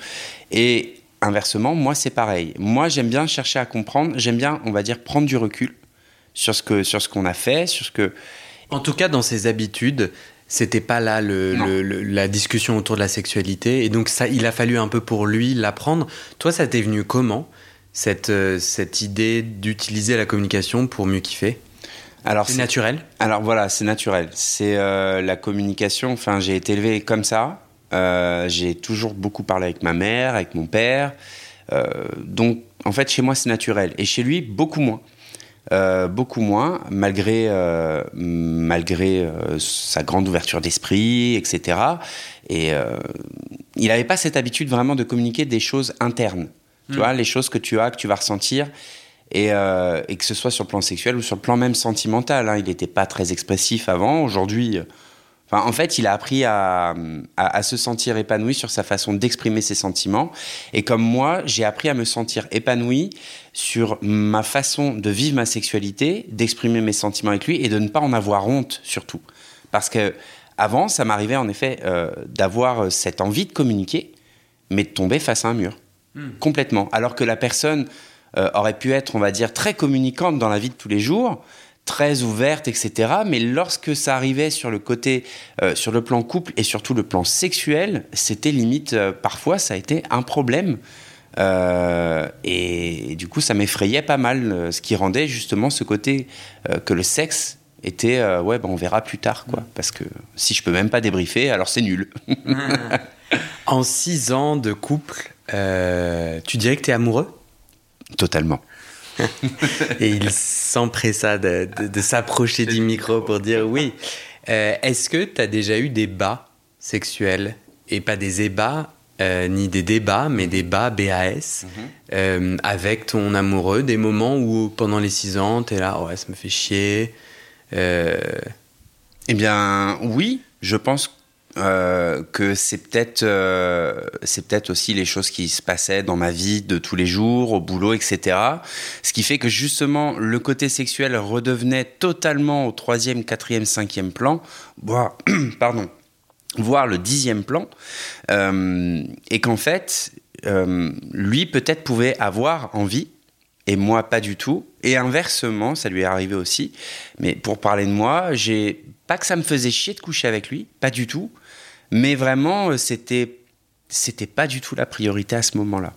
et inversement, moi c'est pareil. Moi j'aime bien chercher à comprendre, j'aime bien, on va dire, prendre du recul sur ce que, sur ce qu'on a fait, sur ce que En tout cas, dans ses habitudes, c'était pas là le, Non. le- le- la discussion autour de la sexualité. Et donc, ça, il a fallu un peu pour lui l'apprendre. Toi, ça t'est venu comment cette, euh, cette idée d'utiliser la communication pour mieux kiffer Alors, C'est naturel Alors voilà, c'est naturel. C'est euh, la communication. Enfin, j'ai été élevé comme ça. Euh, j'ai toujours beaucoup parlé avec ma mère, avec mon père. Euh, donc, en fait, chez moi, c'est naturel. Et chez lui, beaucoup moins. Beaucoup moins, malgré, malgré sa grande ouverture d'esprit, etc. Et il n'avait pas cette habitude vraiment de communiquer des choses internes. Tu vois, les choses que tu as, que tu vas ressentir. Et, euh, et que ce soit sur le plan sexuel ou sur le plan même sentimental. hein. Il n'était pas très expressif avant. Aujourd'hui, euh, Enfin, en fait, il a appris à, à, se sentir épanoui sur sa façon d'exprimer ses sentiments. Et comme moi, j'ai appris à me sentir épanoui sur ma façon de vivre ma sexualité, d'exprimer mes sentiments avec lui et de ne pas en avoir honte surtout. Parce que avant, ça m'arrivait en effet euh, d'avoir cette envie de communiquer, mais de tomber face à un mur. Hmm. Complètement. Alors que la personne euh, aurait pu être, on va dire, très communicante dans la vie de tous les jours, très ouverte, etc. Mais lorsque ça arrivait sur le côté, euh, sur le plan couple et surtout le plan sexuel, c'était limite, euh, parfois, ça a été un problème. Euh, et, du coup, ça m'effrayait pas mal, ce qui rendait justement ce côté que le sexe était, ouais, ben, on verra plus tard, quoi. Parce que si je peux même pas débriefer, alors c'est nul. (laughs) en six ans de couple, tu dirais que tu es amoureux? Totalement. (laughs) et il s'empressa de, de, s'approcher du micro pour dire oui. Euh, est-ce que tu as déjà eu des bas sexuels? Et pas des ébats euh, ni des débats, mais des bas BAS euh, avec ton amoureux, des moments où pendant les six ans, tu es là, ouais, ça me fait chier. Eh bien, oui, je pense euh, que c'est peut-être euh, c'est peut-être aussi les choses qui se passaient dans ma vie de tous les jours au boulot etc ce qui fait que justement le côté sexuel redevenait totalement au troisième quatrième cinquième plan voire (clears throat) pardon voire le dixième plan euh, et qu'en fait lui peut-être pouvait avoir envie et moi pas du tout. Et inversement, ça lui est arrivé aussi. Mais pour parler de moi, j'ai pas que ça me faisait chier de coucher avec lui, pas du tout. Mais vraiment, euh, c'était c'était pas du tout la priorité à ce moment-là.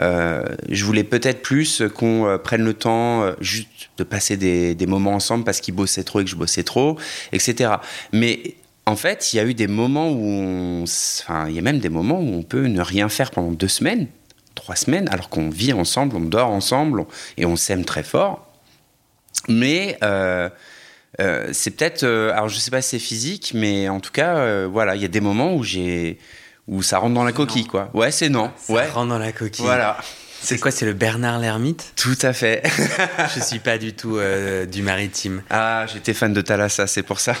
Euh, je voulais peut-être plus qu'on euh, prenne le temps juste de passer des, des moments ensemble parce qu'il bossait trop et que je bossais trop, etc. Mais en fait, il y a eu des moments où, on, enfin, il y a même des moments où on peut ne rien faire pendant deux semaines, trois semaines, alors qu'on vit ensemble, on dort ensemble et on s'aime très fort. Mais euh, c'est peut-être, euh, alors je sais pas si c'est physique, mais en tout cas, euh, voilà, il y a des moments où j'ai, où ça rentre dans la coquille, quoi. Ouais, c'est non. Ça ouais. rentre dans la coquille. Voilà. C'est quoi, c'est le Bernard l'ermite? Tout à fait. (laughs) je suis pas du tout du maritime. Ah, j'étais fan de Thalassa, c'est pour ça.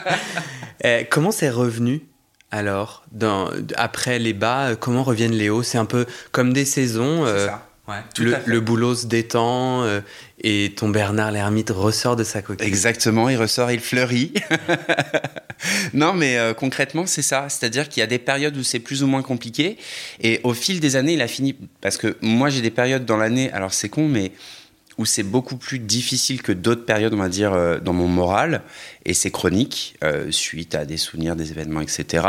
(laughs) comment c'est revenu alors dans, après les bas? Comment reviennent les hauts? C'est un peu comme des saisons. c'est ça le, boulot se détend euh, et ton Bernard l'ermite ressort de sa coquille. Exactement, il ressort, il fleurit. (laughs) non, mais euh, concrètement, c'est ça. C'est-à-dire qu'il y a des périodes où c'est plus ou moins compliqué. Et au fil des années, il a fini. Parce que moi, j'ai des périodes dans l'année, alors c'est con, mais où c'est beaucoup plus difficile que d'autres périodes, on va dire, euh, dans mon moral. Et c'est chronique, suite à des souvenirs, des événements, etc.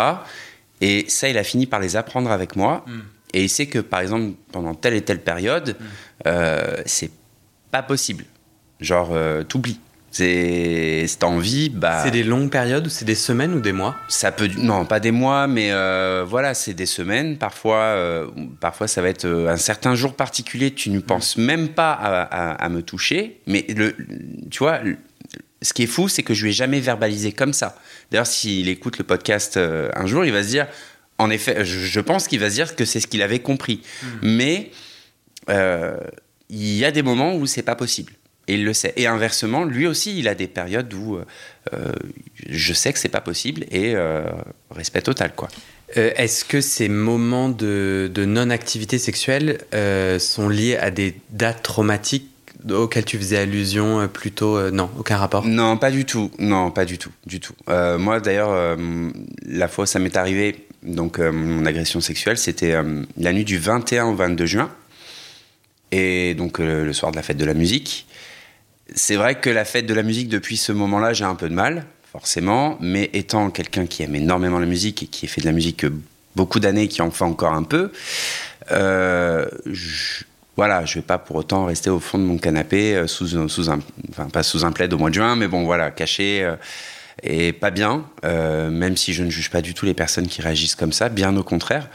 Et ça, il a fini par les apprendre avec moi. Hmm. Et il sait que, par exemple, pendant telle et telle période, mm. euh, c'est pas possible. Genre, euh, t'oublies. C'est envie, bah. C'est des longues périodes ou c'est des semaines ou des mois? Ça peut, non, pas des mois, mais euh, voilà, c'est des semaines. Parfois, euh, parfois ça va être un certain jour particulier. Tu ne mm. penses même pas à, à, me toucher, mais le, tu vois, ce qui est fou, c'est que je lui ai jamais verbalisé comme ça. D'ailleurs, s'il écoute le podcast un jour, il va se dire en effet, je, pense qu'il va se dire que c'est ce qu'il avait compris. Hmm. Mais euh, il y a des moments où c'est pas possible. Et il le sait. Et inversement, lui aussi, il a des périodes où euh, je sais que c'est pas possible et euh, respect total, quoi. Est-ce que ces moments de, de non-activité sexuelle sont liés à des dates traumatiques auxquelles tu faisais allusion plutôt Non, aucun rapport? Non, pas du tout. Non, pas du tout. Du tout. moi, d'ailleurs, la fois ça m'est arrivé, donc euh, mon agression sexuelle, c'était euh, la nuit du 21 au 22 juin, et donc euh, le soir de la fête de la musique. C'est vrai que la fête de la musique, depuis ce moment-là, j'ai un peu de mal, forcément, mais étant quelqu'un qui aime énormément la musique et qui a fait de la musique beaucoup d'années, qui en fait encore un peu, je, voilà, je vais pas pour autant rester au fond de mon canapé sous, sous un, enfin pas sous un plaid au mois de juin, mais bon voilà, caché et pas bien, euh, même si je ne juge pas du tout les personnes qui réagissent comme ça, bien au contraire.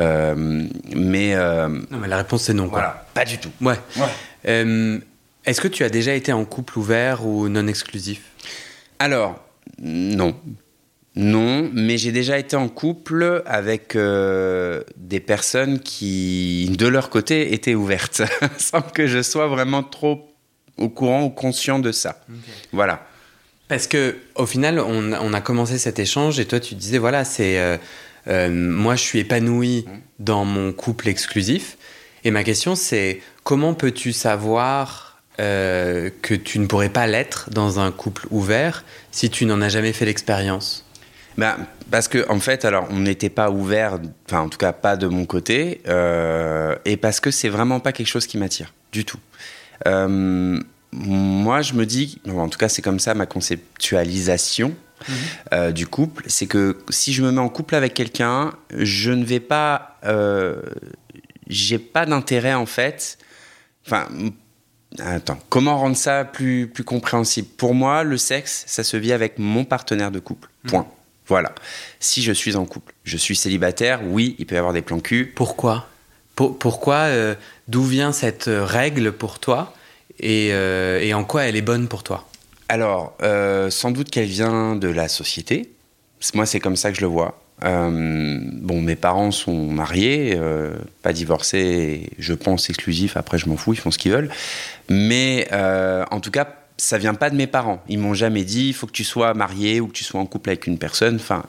Euh, mais, euh, non, mais la réponse c'est non. Voilà, pas du tout. Ouais. Est-ce que tu as déjà été en couple ouvert ou non exclusif? Alors, non. Non, mais j'ai déjà été en couple avec des personnes qui, de leur côté, étaient ouvertes, (laughs) sans que je sois vraiment trop au courant ou conscient de ça. Voilà. Parce que au final, on, on, a commencé cet échange et toi, tu disais voilà, c'est euh, euh, moi, je suis épanoui mmh. dans mon couple exclusif. Et ma question, c'est comment peux-tu savoir euh, que tu ne pourrais pas l'être dans un couple ouvert si tu n'en as jamais fait l'expérience? Ben, parce que en fait, alors on n'était pas ouvert, enfin en tout cas pas de mon côté, euh, et parce que c'est vraiment pas quelque chose qui m'attire du tout. Euh, moi, je me dis, en tout cas c'est comme ça ma conceptualisation mhm. du couple, c'est que si je me mets en couple avec quelqu'un, je ne vais pas, j'ai pas d'intérêt en fait. Enfin, Attends, comment rendre ça plus, plus compréhensible? Pour moi, le sexe, ça se vit avec mon partenaire de couple. Hmm. Point. Voilà. Si je suis en couple, je suis célibataire, oui, il peut y avoir des plans cul. Pourquoi? Pourquoi euh, D'où vient cette règle pour toi? Et, euh, et, en quoi elle est bonne pour toi? Alors, euh, sans doute qu'elle vient de la société. Moi, c'est comme ça que je le vois. Euh, bon, mes parents sont mariés, pas divorcés, je pense exclusifs. Après, je m'en fous, ils font ce qu'ils veulent. Mais en tout cas, ça vient pas de mes parents. Ils m'ont jamais dit il faut que tu sois marié ou que tu sois en couple avec une personne. Enfin,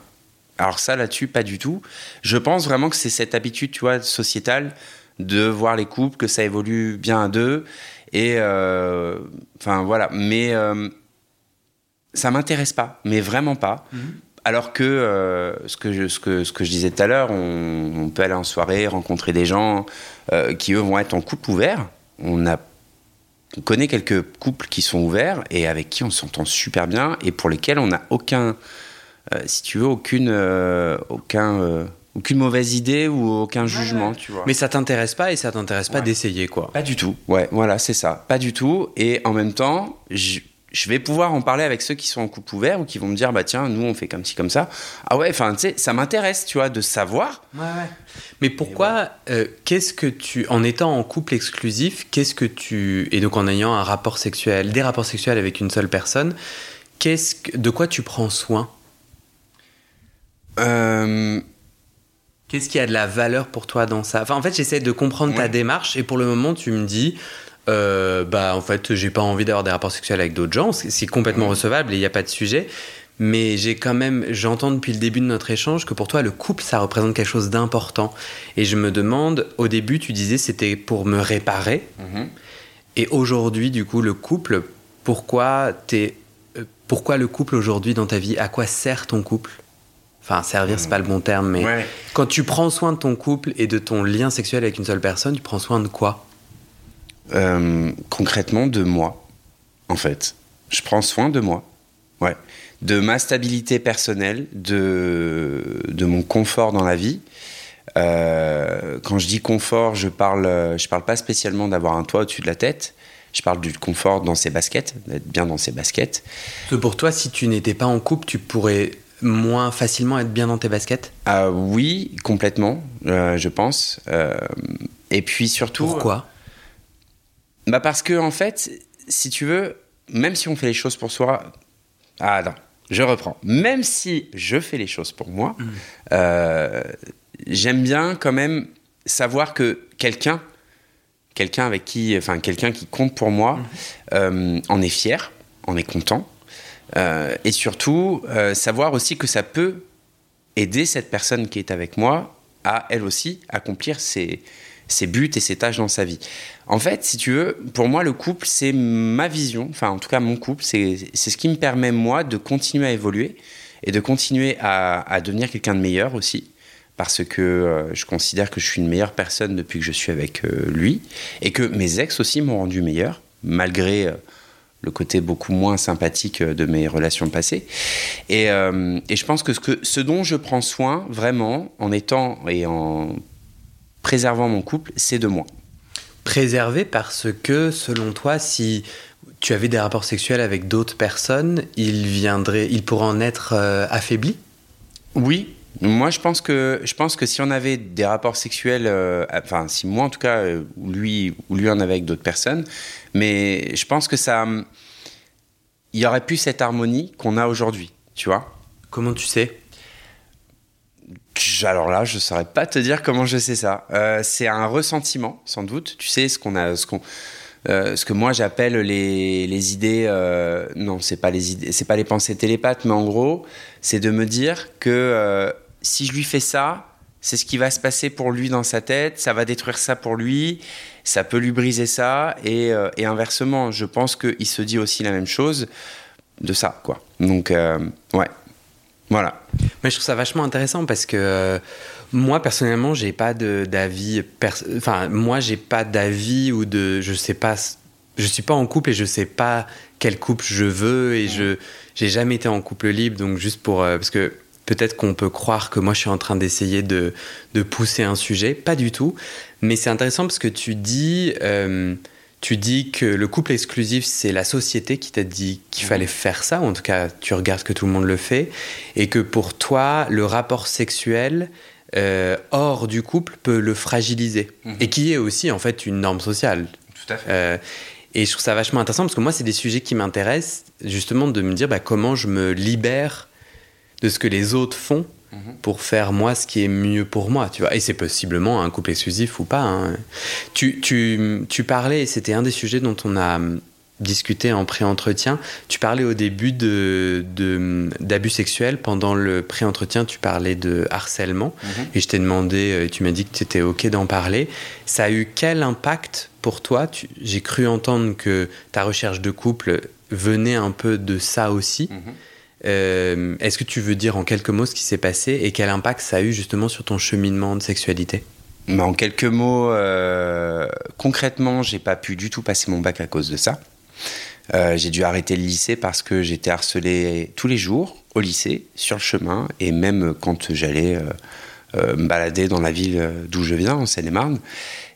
alors ça là-dessus, pas du tout. Je pense vraiment que c'est cette habitude, tu vois, sociétale de voir les couples, que ça évolue bien à deux. Et enfin voilà. Mais ça m'intéresse pas, mais vraiment pas. Mhm. Alors que, euh, ce, que je, ce, que, ce que je disais tout à l'heure, on, peut aller en soirée, rencontrer des gens euh, qui, eux, vont être en couple ouvert. On, a, on connaît quelques couples qui sont ouverts et avec qui on s'entend super bien et pour lesquels on n'a aucun, euh, si tu veux, aucune, aucun, aucune mauvaise idée ou aucun jugement, tu vois. Mais ça t'intéresse pas et ça t'intéresse pas d'essayer, quoi. Pas du tout. Ouais, voilà, c'est ça. Pas du tout. Et en même temps, je vais pouvoir en parler avec ceux qui sont en couple ouvert ou qui vont me dire bah tiens nous on fait comme ci comme ça ah ouais enfin tu sais ça m'intéresse tu vois de savoir ouais, ouais. mais pourquoi euh, qu'est-ce que tu en étant en couple exclusif qu'est-ce que tu et donc en ayant un rapport sexuel des rapports sexuels avec une seule personne qu'est-ce que, de quoi tu prends soin? Euh... Qu'est-ce qui a de la valeur pour toi dans ça? Enfin, en fait, j'essaie de comprendre ta démarche et pour le moment, tu me dis, euh, bah en fait j'ai pas envie d'avoir des rapports sexuels avec d'autres gens, c'est complètement recevable et il n'y a pas de sujet. Mais j'ai quand même, j'entends depuis le début de notre échange que pour toi le couple ça représente quelque chose d'important. Et je me demande, au début tu disais c'était pour me réparer. Mhm. Et aujourd'hui du coup le couple, pourquoi es, euh, pourquoi le couple aujourd'hui dans ta vie? À quoi sert ton couple? Enfin, servir, c'est pas le bon terme, mais quand tu prends soin de ton couple et de ton lien sexuel avec une seule personne, tu prends soin de quoi? Euh, concrètement de moi, en fait. Je prends soin de moi. Ouais. De ma stabilité personnelle, de, de mon confort dans la vie. Euh, quand je dis confort, je parle, je parle pas spécialement d'avoir un toit au-dessus de la tête. Je parle du confort dans ses baskets, d'être bien dans ses baskets. pour toi, si tu n'étais pas en couple, tu pourrais moins facilement être bien dans tes baskets? Ah Oui, complètement, euh, je pense. et puis surtout. Pourquoi? bah parce que en fait, si tu veux, même si on fait les choses pour soi, ah non, je reprends. Même si je fais les choses pour moi, mm. euh, j'aime bien quand même savoir que quelqu'un, quelqu'un avec qui, enfin quelqu'un qui compte pour moi, mm. euh, en est fier, en est content, euh, et surtout savoir aussi que ça peut aider cette personne qui est avec moi à elle aussi accomplir ses, buts et ses tâches dans sa vie. En fait, si tu veux, pour moi, le couple, c'est ma vision, enfin en tout cas mon couple, c'est ce qui me permet, moi, de continuer à évoluer et de continuer à, devenir quelqu'un de meilleur aussi, parce que euh, je considère que je suis une meilleure personne depuis que je suis avec euh, lui, et que mes ex aussi m'ont rendu meilleur, malgré... Euh, le côté beaucoup moins sympathique de mes relations passées. Et, et je pense que ce, que ce dont je prends soin vraiment en étant et en préservant mon couple, c'est de moi. Préserver parce que, selon toi, si tu avais des rapports sexuels avec d'autres personnes, il viendrait, il pourrait en être euh, affaibli? Oui, moi, je pense que je pense que si on avait des rapports sexuels, euh, enfin, si moi en tout cas, euh, ou lui ou lui en avait avec d'autres personnes, mais je pense que ça, il y aurait plus cette harmonie qu'on a aujourd'hui, tu vois. Comment tu sais? Alors là, je saurais pas te dire comment je sais ça. Euh, c'est un ressentiment, sans doute. Tu sais ce qu'on a, ce qu'on, euh, ce que moi j'appelle les, les idées. Euh, non, c'est pas les idées, c'est pas les pensées télépathes, mais en gros, c'est de me dire que si je lui fais ça, c'est ce qui va se passer pour lui dans sa tête, ça va détruire ça pour lui, ça peut lui briser ça, et, euh, inversement, je pense qu'il se dit aussi la même chose de ça, quoi. Donc, euh, ouais, voilà. Mais je trouve ça vachement intéressant parce que euh, moi personnellement, j'ai pas d'avis. Enfin, moi, j'ai pas d'avis ou de. Je sais pas. Je suis pas en couple et je sais pas quel couple je veux et je j'ai jamais été en couple libre. Donc juste pour parce que peut-être qu'on peut croire que moi je suis en train d'essayer de de pousser un sujet, pas du tout. Mais c'est intéressant parce que tu dis. euh, tu dis que le couple exclusif, c'est la société qui t'a dit qu'il fallait faire ça, ou en tout cas, tu regardes que tout le monde le fait, et que pour toi, le rapport sexuel euh, hors du couple peut le fragiliser, Mhm. et qui est aussi en fait une norme sociale. Tout à fait. Euh, et je trouve ça vachement intéressant parce que moi, c'est des sujets qui m'intéressent, justement, de me dire bah, comment je me libère de ce que les autres font Mhm. pour faire moi ce qui est mieux pour moi, tu vois. Et c'est possiblement un couple exclusif ou pas. hein. Tu, tu, tu parlais, et c'était un des sujets dont on a hum, discuté en pré-entretien, tu parlais au début de, de- d'abus sexuels. Pendant le pré-entretien, tu parlais de harcèlement. Mhm. Et je t'ai demandé, euh, tu m'as dit que tu étais OK d'en parler. Ça a eu quel impact pour toi? J'ai cru entendre que ta recherche de couple venait un peu de ça aussi. Mhm. Euh, Est-ce que tu veux dire en quelques mots ce qui s'est passé et quel impact ça a eu justement sur ton cheminement de sexualité? Mais en quelques mots, euh, concrètement, j'ai pas pu du tout passer mon bac à cause de ça. Euh, j'ai dû arrêter le lycée parce que j'étais harcelé tous les jours au lycée, sur le chemin, et même quand j'allais euh, me balader dans la ville d'où je viens, en Seine-et-Marne.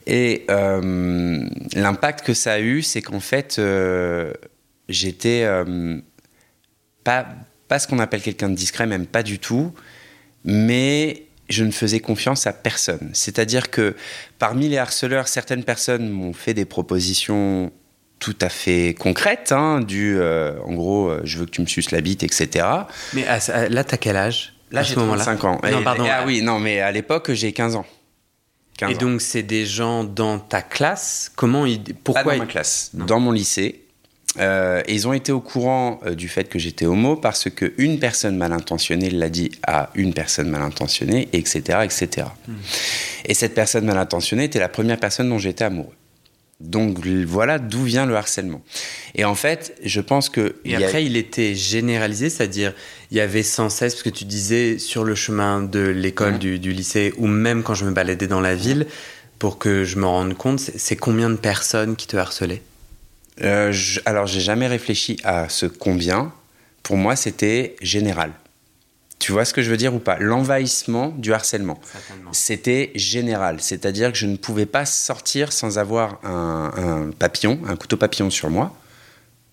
Et l'impact que ça a eu, c'est qu'en fait, j'étais pas, pas ce qu'on appelle quelqu'un de discret, même pas du tout, mais je ne faisais confiance à personne. C'est-à-dire que parmi les harceleurs, certaines personnes m'ont fait des propositions tout à fait concrètes, hein, du euh, en gros, euh, je veux que tu me suces la bite, etc. Mais à- là, t'as quel âge Là, j'ai ce moment-là 35 ans. Non, Et- pardon. Ah oui, non, mais à l'époque, j'ai 15 ans. 15 Et ans. donc, c'est des gens dans ta classe? Comment ils. Pas Pourquoi dans ma ils- classe, Non. dans mon lycée. Euh, et ils ont été au courant euh, du fait que j'étais homo parce que une personne mal intentionnée l'a dit à une personne mal intentionnée, etc., etc. Hmm. Et cette personne mal intentionnée était la première personne dont j'étais amoureux. Donc voilà d'où vient le harcèlement. Et en fait, je pense que Et il a- après, il était généralisé, c'est-à-dire il y avait sans cesse, parce que tu disais sur le chemin de l'école, du, du lycée, ou même quand je me baladais dans la ville, pour que je me rende compte, c'est combien de personnes qui te harcelaient? Euh, je- alors, j'ai jamais réfléchi à ce combien. Pour moi, c'était général. Tu vois ce que je veux dire ou pas? L'envahissement du harcèlement. C'était général. C'est-à-dire que je ne pouvais pas sortir sans avoir un, un papillon, un couteau papillon sur moi,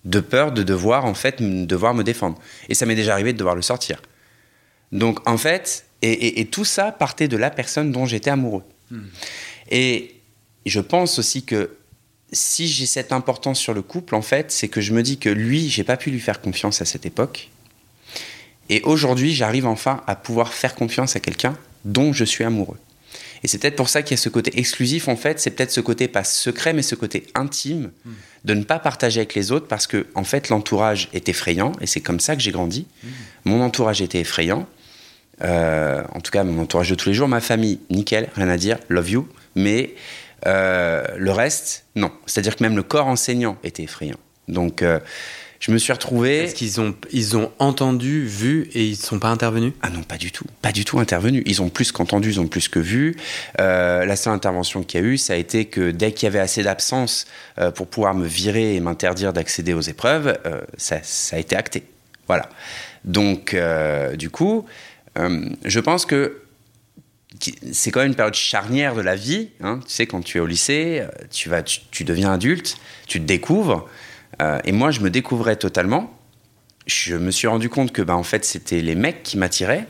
de peur de devoir, en fait, devoir me défendre. Et ça m'est déjà arrivé de devoir le sortir. Donc, en fait, et, et- et tout ça partait de la personne dont j'étais amoureux. Et je pense aussi que si j'ai cette importance sur le couple, en fait, c'est que je me dis que lui, j'ai pas pu lui faire confiance à cette époque. Et aujourd'hui, j'arrive enfin à pouvoir faire confiance à quelqu'un dont je suis amoureux. Et c'est peut-être pour ça qu'il y a ce côté exclusif, en fait, c'est peut-être ce côté pas secret, mais ce côté intime, de ne pas partager avec les autres, parce que, en fait, l'entourage est effrayant, et c'est comme ça que j'ai grandi. Mon entourage était effrayant, Euh, en tout cas, mon entourage de tous les jours, ma famille, nickel, rien à dire, love you, mais euh, le reste, non. C'est-à-dire que même le corps enseignant était effrayant. Donc, euh, je me suis retrouvé. Est-ce qu'ils ont, ils ont entendu, vu et ils ne sont pas intervenus? Ah non, pas du tout. Pas du tout intervenu. Ils ont plus qu'entendu, ils ont plus que vu. Euh, la seule intervention qu'il y a eu, ça a été que dès qu'il y avait assez d'absence euh, pour pouvoir me virer et m'interdire d'accéder aux épreuves, euh, ça, ça a été acté. Voilà. Donc, du coup, je pense que c'est quand même une période charnière de la vie. hein. Tu sais, quand tu es au lycée, euh, tu, vas, tu, deviens adulte, tu te découvres. Euh, et moi, je me découvrais totalement. Je me suis rendu compte que, bah, en fait, c'était les mecs qui m'attiraient.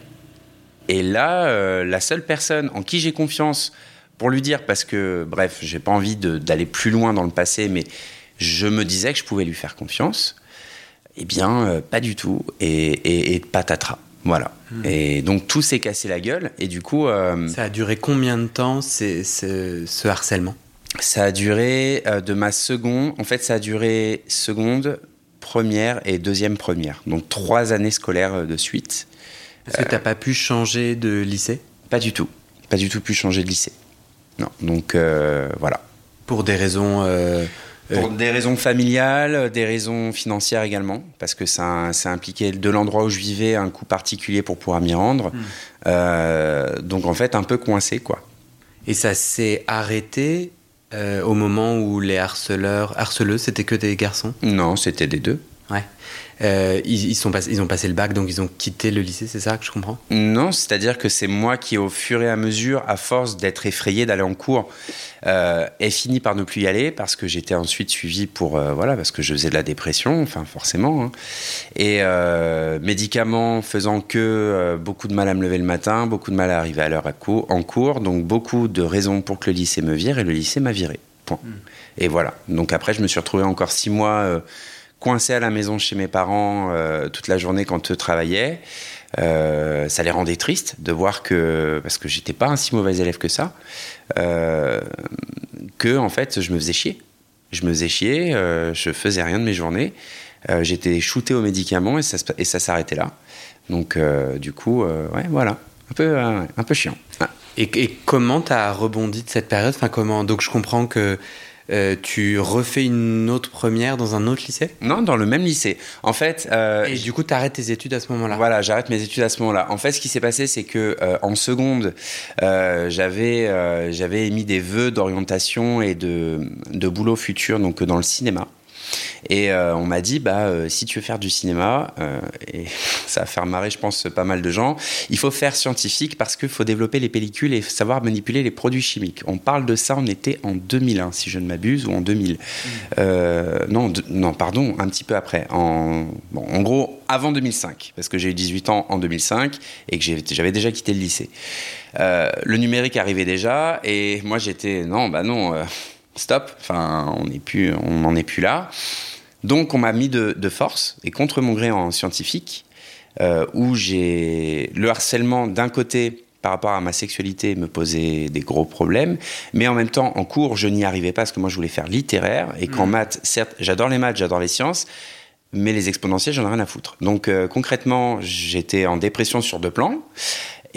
Et là, euh, la seule personne en qui j'ai confiance pour lui dire, parce que, bref, j'ai pas envie d'aller plus loin dans le passé, mais je me disais que je pouvais lui faire confiance. Eh bien, pas du tout. Et, et, et patatras. Voilà. Et donc, tout s'est cassé la gueule. Et du coup, euh, Ça a duré combien de temps ce harcèlement? Ça a duré euh, de ma seconde. En fait, ça a duré seconde, première et deuxième première. Donc trois années scolaires euh, de suite. Est-ce que tu n'as pas pu changer de lycée? Pas du tout. Pas du tout pu changer de lycée. Non. Donc voilà. Pour des raisons. Pour des raisons familiales, des raisons financières également, parce que ça, ça impliquait de l'endroit où je vivais un coût particulier pour pouvoir m'y rendre. Hmm. Euh, donc en fait, un peu coincé quoi. Et ça s'est arrêté euh, au moment où les harceleurs, harceleuses, c'était que des garçons? Non, c'était des deux. Ouais. Euh, ils, ils sont ils ont passé le bac, donc ils ont quitté le lycée, c'est ça que je comprends? Non, c'est-à-dire que c'est moi qui, au fur et à mesure, à force d'être effrayé d'aller en cours, euh, ai fini par ne plus y aller parce que j'étais ensuite suivi pour euh, voilà parce que je faisais de la dépression, enfin forcément, hein. et euh, médicaments faisant que beaucoup de mal à me lever le matin, beaucoup de mal à arriver à l'heure à cou- en cours, donc beaucoup de raisons pour que le lycée me vire et le lycée m'a viré. Point. Et voilà. Donc après, je me suis retrouvé encore six mois. Coincé à la maison chez mes parents euh, toute la journée quand eux travaillaient. Euh, ça les rendait tristes de voir que, parce que j'étais pas un si mauvais élève que ça, euh, que en fait je me faisais chier. Je me faisais chier, je faisais rien de mes journées. J'étais shooté aux médicaments et ça, et ça s'arrêtait là. Donc du coup, ouais, voilà, un peu, un peu chiant. Et comment tu as rebondi de cette période? Enfin, comment... Donc je comprends que euh, tu refais une autre première dans un autre lycée? Non, dans le même lycée. En fait, euh, Et du coup, tu arrêtes tes études à ce moment-là Voilà, j'arrête mes études à ce moment-là. En fait, ce qui s'est passé, c'est que euh, en seconde, j'avais j'avais émis des vœux d'orientation et de, de boulot futur, donc dans le cinéma. Et euh, on m'a dit, bah, euh, si tu veux faire du cinéma, euh, et (laughs) ça va faire marrer, je pense, pas mal de gens, il faut faire scientifique parce qu'il faut développer les pellicules et savoir manipuler les produits chimiques. On parle de ça, on était en 2001, si je ne m'abuse, ou en 2000. Euh, non, de- non, pardon, un petit peu après. En, bon, en gros, avant 2005, parce que j'ai eu 18 ans en 2005 et que j'avais déjà quitté le lycée. Euh, le numérique arrivait déjà et moi j'étais, non, bah non, euh, stop, enfin, on n'est plus, on n'en est plus là. Donc on m'a mis de, de force et contre mon gré en scientifique, euh, où j'ai le harcèlement d'un côté par rapport à ma sexualité me posait des gros problèmes, mais en même temps en cours je n'y arrivais pas parce que moi je voulais faire littéraire et qu'en maths, certes j'adore les maths, j'adore les sciences, mais les exponentielles j'en ai rien à foutre. Donc euh, concrètement j'étais en dépression sur deux plans.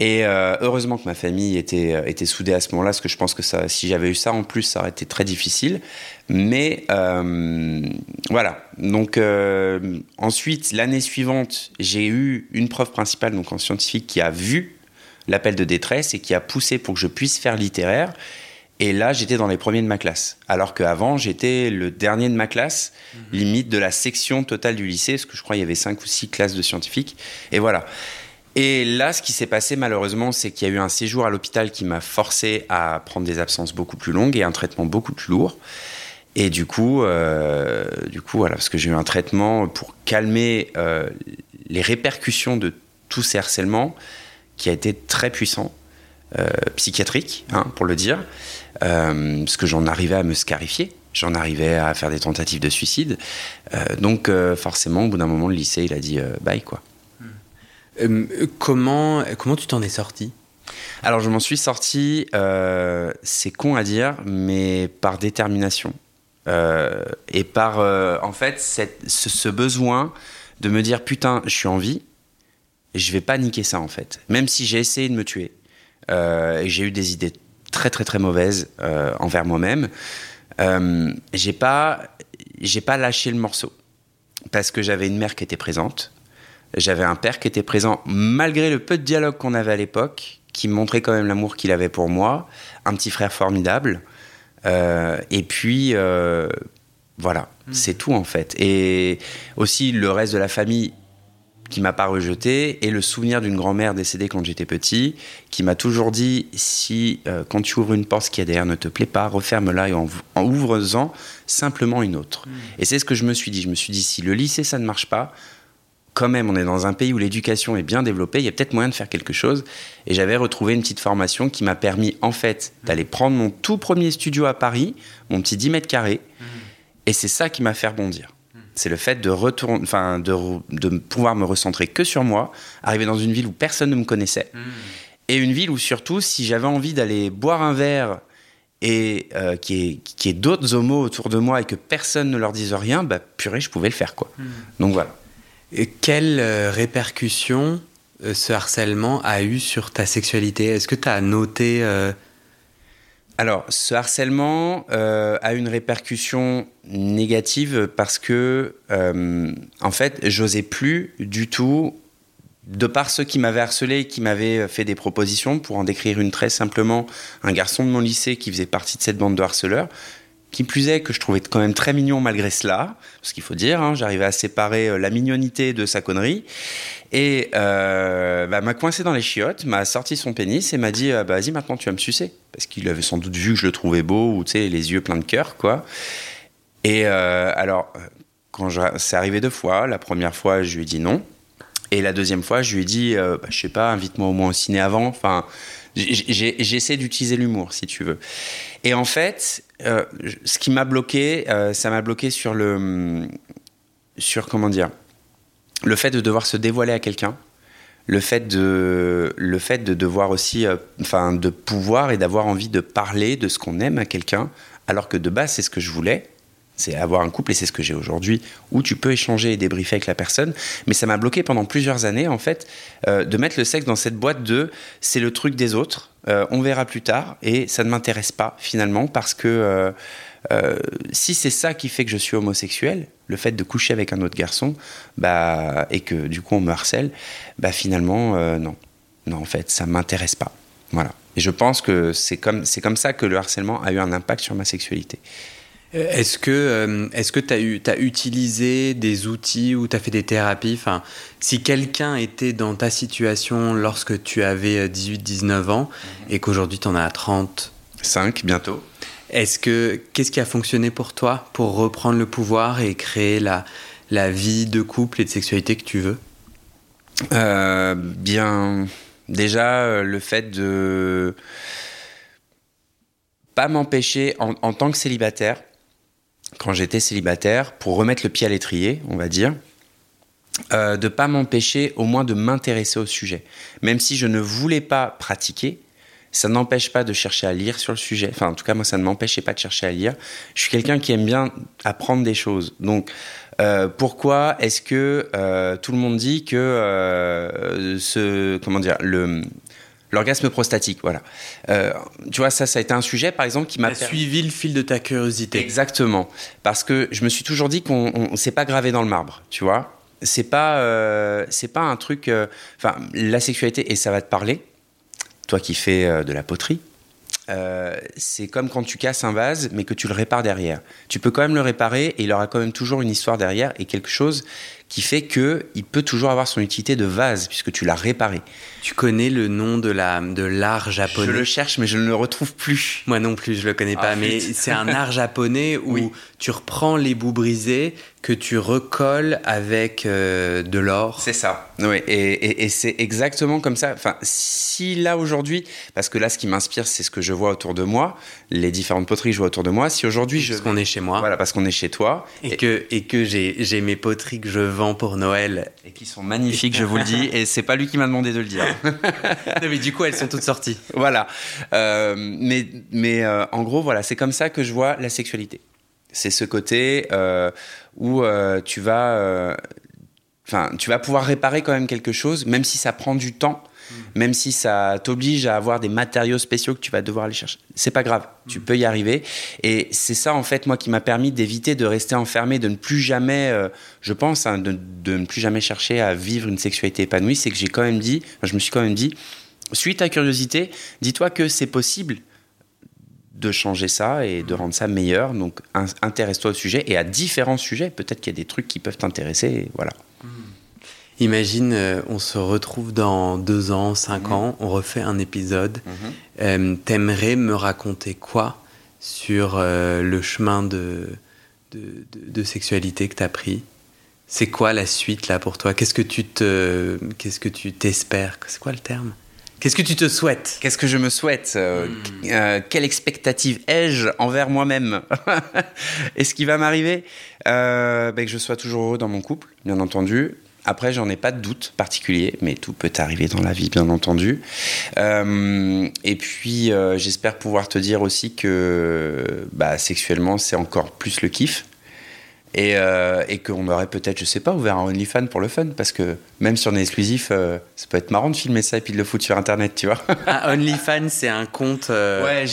Et euh, heureusement que ma famille était, euh, était soudée à ce moment-là, parce que je pense que ça, si j'avais eu ça en plus, ça aurait été très difficile. Mais euh, voilà. Donc euh, ensuite, l'année suivante, j'ai eu une prof principale, donc en scientifique, qui a vu l'appel de détresse et qui a poussé pour que je puisse faire littéraire. Et là, j'étais dans les premiers de ma classe. Alors qu'avant, j'étais le dernier de ma classe, limite de la section totale du lycée, parce que je crois qu'il y avait cinq ou six classes de scientifiques. Et voilà. Et là, ce qui s'est passé malheureusement, c'est qu'il y a eu un séjour à l'hôpital qui m'a forcé à prendre des absences beaucoup plus longues et un traitement beaucoup plus lourd. Et du coup, euh, du coup, parce que j'ai eu un traitement pour calmer euh, les répercussions de tous ces harcèlements, qui a été très puissant, euh, psychiatrique, hein, pour le dire, parce que j'en arrivais à me scarifier. J'en arrivais à faire des tentatives de suicide. Donc, forcément, au bout d'un moment, le lycée, il a dit bye, quoi. Euh, comment, comment tu t'en es sorti? Alors je m'en suis sorti, euh, c'est con à dire, mais par détermination. Euh, et par, en fait, ce, besoin de me dire, putain, je suis en vie, je vais pas niquer ça, en fait. Même si j'ai essayé de me tuer, et j'ai eu des idées très, très, très mauvaises envers moi-même, j'ai pas, pas lâché le morceau. Parce que j'avais une mère qui était présente, j'avais un père qui était présent malgré le peu de dialogue qu'on avait à l'époque, qui montrait quand même l'amour qu'il avait pour moi, un petit frère formidable. Euh, et puis, euh, voilà, c'est tout en fait. Et aussi le reste de la famille qui m'a pas rejeté et le souvenir d'une grand-mère décédée quand j'étais petit qui m'a toujours dit si euh, quand tu ouvres une porte ce qui est derrière ne te plaît pas referme-la et en, en ouvre-en simplement une autre et c'est ce que je me suis dit je me suis dit si le lycée ça ne marche pas quand même, on est dans un pays où l'éducation est bien développée, il y a peut-être moyen de faire quelque chose. Et j'avais retrouvé une petite formation qui m'a permis, en fait, d'aller prendre mon tout premier studio à Paris, mon petit 10 mètres carrés. Et c'est ça qui m'a fait rebondir. C'est le fait de, retourner, enfin, de, de pouvoir me recentrer que sur moi, arriver dans une ville où personne ne me connaissait. Et une ville où, surtout, si j'avais envie d'aller boire un verre et euh, qui est qui est d'autres homos autour de moi et que personne ne leur dise rien, bah purée, je pouvais le faire quoi. Donc voilà. Et quelle euh, répercussion euh, ce harcèlement a eu sur ta sexualité? Est-ce que tu as noté euh, Alors, ce harcèlement euh, a une répercussion négative parce que, en fait, j'osais plus du tout, de par ceux qui m'avaient harcelé et qui m'avaient fait des propositions, pour en décrire une très simplement, un garçon de mon lycée qui faisait partie de cette bande de harceleurs, qui plus est que je trouvais quand même très mignon malgré cela, parce qu'il faut dire, hein, j'arrivais à séparer euh, la mignonité de sa connerie, et euh, bah, m'a coincé dans les chiottes, m'a sorti son pénis et m'a dit euh, bah, vas-y maintenant tu vas me sucer, parce qu'il avait sans doute vu que je le trouvais beau ou tu sais les yeux pleins de cœur quoi. Et euh, alors quand c'est arrivé deux fois, la première fois je lui ai dit non, et la deuxième fois je lui ai dit bah, je sais pas invite-moi au moins au ciné avant, enfin j'essaie d'utiliser l'humour si tu veux. Et en fait, euh, ce qui m'a bloqué, euh, ça m'a bloqué sur le. sur comment dire Le fait de devoir se dévoiler à quelqu'un. Le fait de, le fait de devoir aussi. euh, Enfin, de pouvoir et d'avoir envie de parler de ce qu'on aime à quelqu'un, alors que de base, c'est ce que je voulais. C'est avoir un couple, et c'est ce que j'ai aujourd'hui, où tu peux échanger et débriefer avec la personne. Mais ça m'a bloqué pendant plusieurs années, en fait, euh, de mettre le sexe dans cette boîte de c'est le truc des autres, euh, on verra plus tard, et ça ne m'intéresse pas, finalement, parce que euh, si c'est ça qui fait que je suis homosexuel, le fait de coucher avec un autre garçon, bah, et que du coup on me harcèle, bah finalement, non. Non, en fait, ça m'intéresse pas. Voilà. Et je pense que c'est comme, c'est comme ça que le harcèlement a eu un impact sur ma sexualité. Est-ce que euh, est-ce que tu as eu t'as utilisé des outils ou tu as fait des thérapies? Enfin si quelqu'un était dans ta situation lorsque tu avais 18 19 ans et qu'aujourd'hui tu en as 30 5 bientôt. est-ce que qu'est-ce qui a fonctionné pour toi pour reprendre le pouvoir et créer la la vie de couple et de sexualité que tu veux? Euh, bien, déjà, euh, le fait de pas m'empêcher en, en tant que célibataire, quand j'étais célibataire, pour remettre le pied à l'étrier, on va dire, euh, de pas m'empêcher au moins de m'intéresser au sujet. Même si je ne voulais pas pratiquer, ça n'empêche pas de chercher à lire sur le sujet. Enfin, en tout cas, moi, ça ne m'empêchait pas de chercher à lire. Je suis quelqu'un qui aime bien apprendre des choses. Donc, euh, pourquoi est-ce que euh, tout le monde dit que ce comment dire le l'orgasme prostatique, voilà. Euh, tu vois, ça, ça a été un sujet, par exemple, qui m'a suivi le fil de ta curiosité Exactement. Parce que je me suis toujours dit qu'on on, s'est pas gravé dans le marbre, tu vois. C'est pas, euh, c'est pas un truc. euh, Enfin, la sexualité, et ça va te parler, toi qui fais de la poterie, c'est comme quand tu casses un vase, mais que tu le répares derrière. Tu peux quand même le réparer et il aura quand même toujours une histoire derrière et quelque chose qui fait que il peut toujours avoir son utilité de vase puisque tu l'as réparé. tu connais le nom de la de l'art japonais? Je le cherche, mais je ne le retrouve plus. Moi non plus, je le connais Ah, pas, mais flûte. c'est un art japonais où Oui. tu reprends les bouts brisés que tu recolles avec euh, de l'or. C'est ça. Oui, et, et- et c'est exactement comme ça. Enfin, si là aujourd'hui, parce que là, ce qui m'inspire, c'est ce que je vois autour de moi, les différentes poteries que je vois autour de moi. Si aujourd'hui je. Parce qu'on est chez moi Voilà, parce qu'on est chez toi. et que, et que j'ai j'ai mes poteries que je vends pour Noël. Et qui sont magnifiques, je vous le dis. Et c'est pas lui qui m'a demandé de le dire. (laughs) Non, mais du coup, elles sont toutes sorties. voilà. Euh, mais mais euh, en gros, voilà, c'est comme ça que je vois la sexualité. C'est ce côté euh, où euh, tu vas, euh, enfin, tu vas pouvoir réparer quand même quelque chose, même si ça prend du temps, même si ça t'oblige à avoir des matériaux spéciaux que tu vas devoir aller chercher. C'est pas grave, tu peux y arriver. Et c'est ça en fait moi qui m'a permis d'éviter de rester enfermé, de ne plus jamais, euh, je pense, hein, de, de ne plus jamais chercher à vivre une sexualité épanouie. C'est que j'ai quand même dit, je me suis quand même dit, suite à curiosité, dis-toi que c'est possible de changer ça et de rendre ça meilleur. Donc in- intéresse-toi au sujet et à différents sujets. Peut-être qu'il y a des trucs qui peuvent t'intéresser. Voilà. Imagine, euh, on se retrouve dans deux ans, cinq ans, on refait un épisode. Euh, T'aimerais me raconter quoi sur euh, le chemin de, de, de- de sexualité que t'as pris? C'est quoi la suite là pour toi? Qu'est-ce que tu te, qu'est-ce que tu t'espères? C'est quoi le terme? Qu'est-ce que tu te souhaites? Qu'est-ce que je me souhaite euh, euh, Quelle expectative ai-je envers moi-même (laughs) Et ce qui va m'arriver? Euh, ben, Que je sois toujours heureux dans mon couple, bien entendu. Après, j'en ai pas de doute particulier, mais tout peut arriver dans la vie, bien entendu. Et puis, j'espère pouvoir te dire aussi que bah, sexuellement, c'est encore plus le kiff. Et, euh, et qu'on aurait peut-être, je sais pas, ouvert un OnlyFans pour le fun, parce que même si on est exclusif, ça peut être marrant de filmer ça et puis de le foutre sur Internet, tu vois. (laughs) Ah, OnlyFans, c'est un compte. Ouais,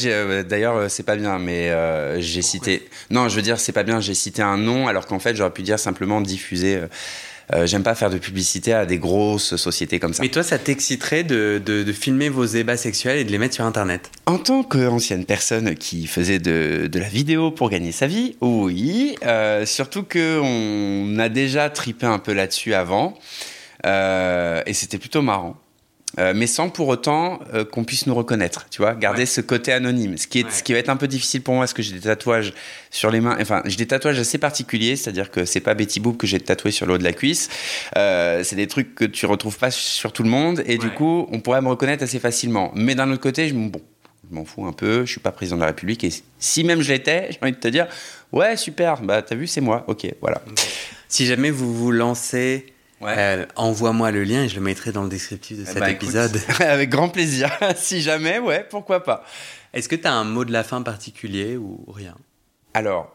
d'ailleurs, c'est pas bien, mais j'ai cité. Non, je veux dire, c'est pas bien, j'ai cité un nom, alors qu'en fait, j'aurais pu dire simplement diffuser euh, j'aime pas faire de publicité à des grosses sociétés comme ça. Mais toi, ça t'exciterait de, de, filmer vos ébats sexuels et de les mettre sur Internet? En tant qu'ancienne personne qui faisait de, de, la vidéo pour gagner sa vie, oui. Euh, surtout qu'on a déjà tripé un peu là-dessus avant. Euh, et c'était plutôt marrant. Euh, mais sans pour autant euh, qu'on puisse nous reconnaître, tu vois, garder ce côté anonyme. Ce qui, est, ce qui va être un peu difficile pour moi, parce que j'ai des tatouages sur les mains, enfin, j'ai des tatouages assez particuliers, c'est-à-dire que c'est pas Betty Boop que j'ai tatoué sur le haut de la cuisse, euh, c'est des trucs que tu retrouves pas sur tout le monde, et du coup, on pourrait me reconnaître assez facilement. Mais d'un autre côté, je, bon, je m'en fous un peu, je suis pas président de la République, et si même je l'étais, j'ai envie de te dire, ouais, super, bah t'as vu, c'est moi, ok, voilà. Si jamais vous vous lancez euh, envoie-moi le lien et je le mettrai dans le descriptif de eh cet ben, épisode. (laughs) avec grand plaisir. (laughs) si jamais, ouais, pourquoi pas. Est-ce que tu as un mot de la fin particulier ou rien? Alors,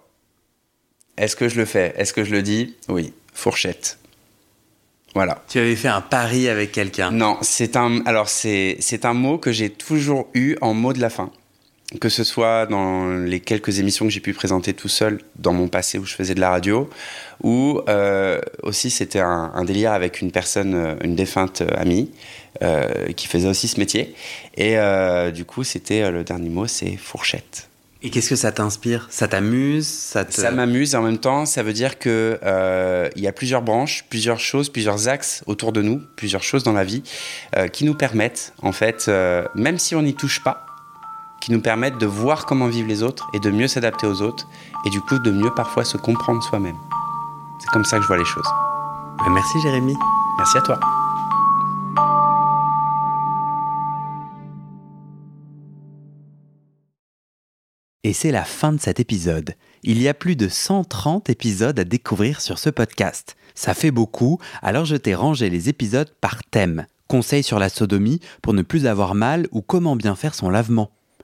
est-ce que je le fais? Est-ce que je le dis? Oui, fourchette. Voilà. Tu avais fait un pari avec quelqu'un? Non, c'est un alors c'est c'est un mot que j'ai toujours eu en mot de la fin que ce soit dans les quelques émissions que j'ai pu présenter tout seul dans mon passé où je faisais de la radio, ou euh, aussi c'était un, délire avec une personne, euh, une défunte amie, euh, qui faisait aussi ce métier. Et du coup, c'était le dernier mot, c'est fourchette. Et qu'est-ce que ça t'inspire? Ça t'amuse? Ça, ça m'amuse en même temps, ça veut dire que il y a plusieurs branches, plusieurs choses, plusieurs axes autour de nous, plusieurs choses dans la vie qui nous permettent, en fait, même si on n'y touche pas, qui nous permettent de voir comment vivent les autres et de mieux s'adapter aux autres et du coup de mieux parfois se comprendre soi-même. C'est comme ça que je vois les choses. Ben, merci Jérémy. Merci à toi. Et c'est la fin de cet épisode. Il y a plus de 130 épisodes à découvrir sur ce podcast. Ça fait beaucoup, alors je t'ai rangé les épisodes par thème. Conseils sur la sodomie pour ne plus avoir mal ou comment bien faire son lavement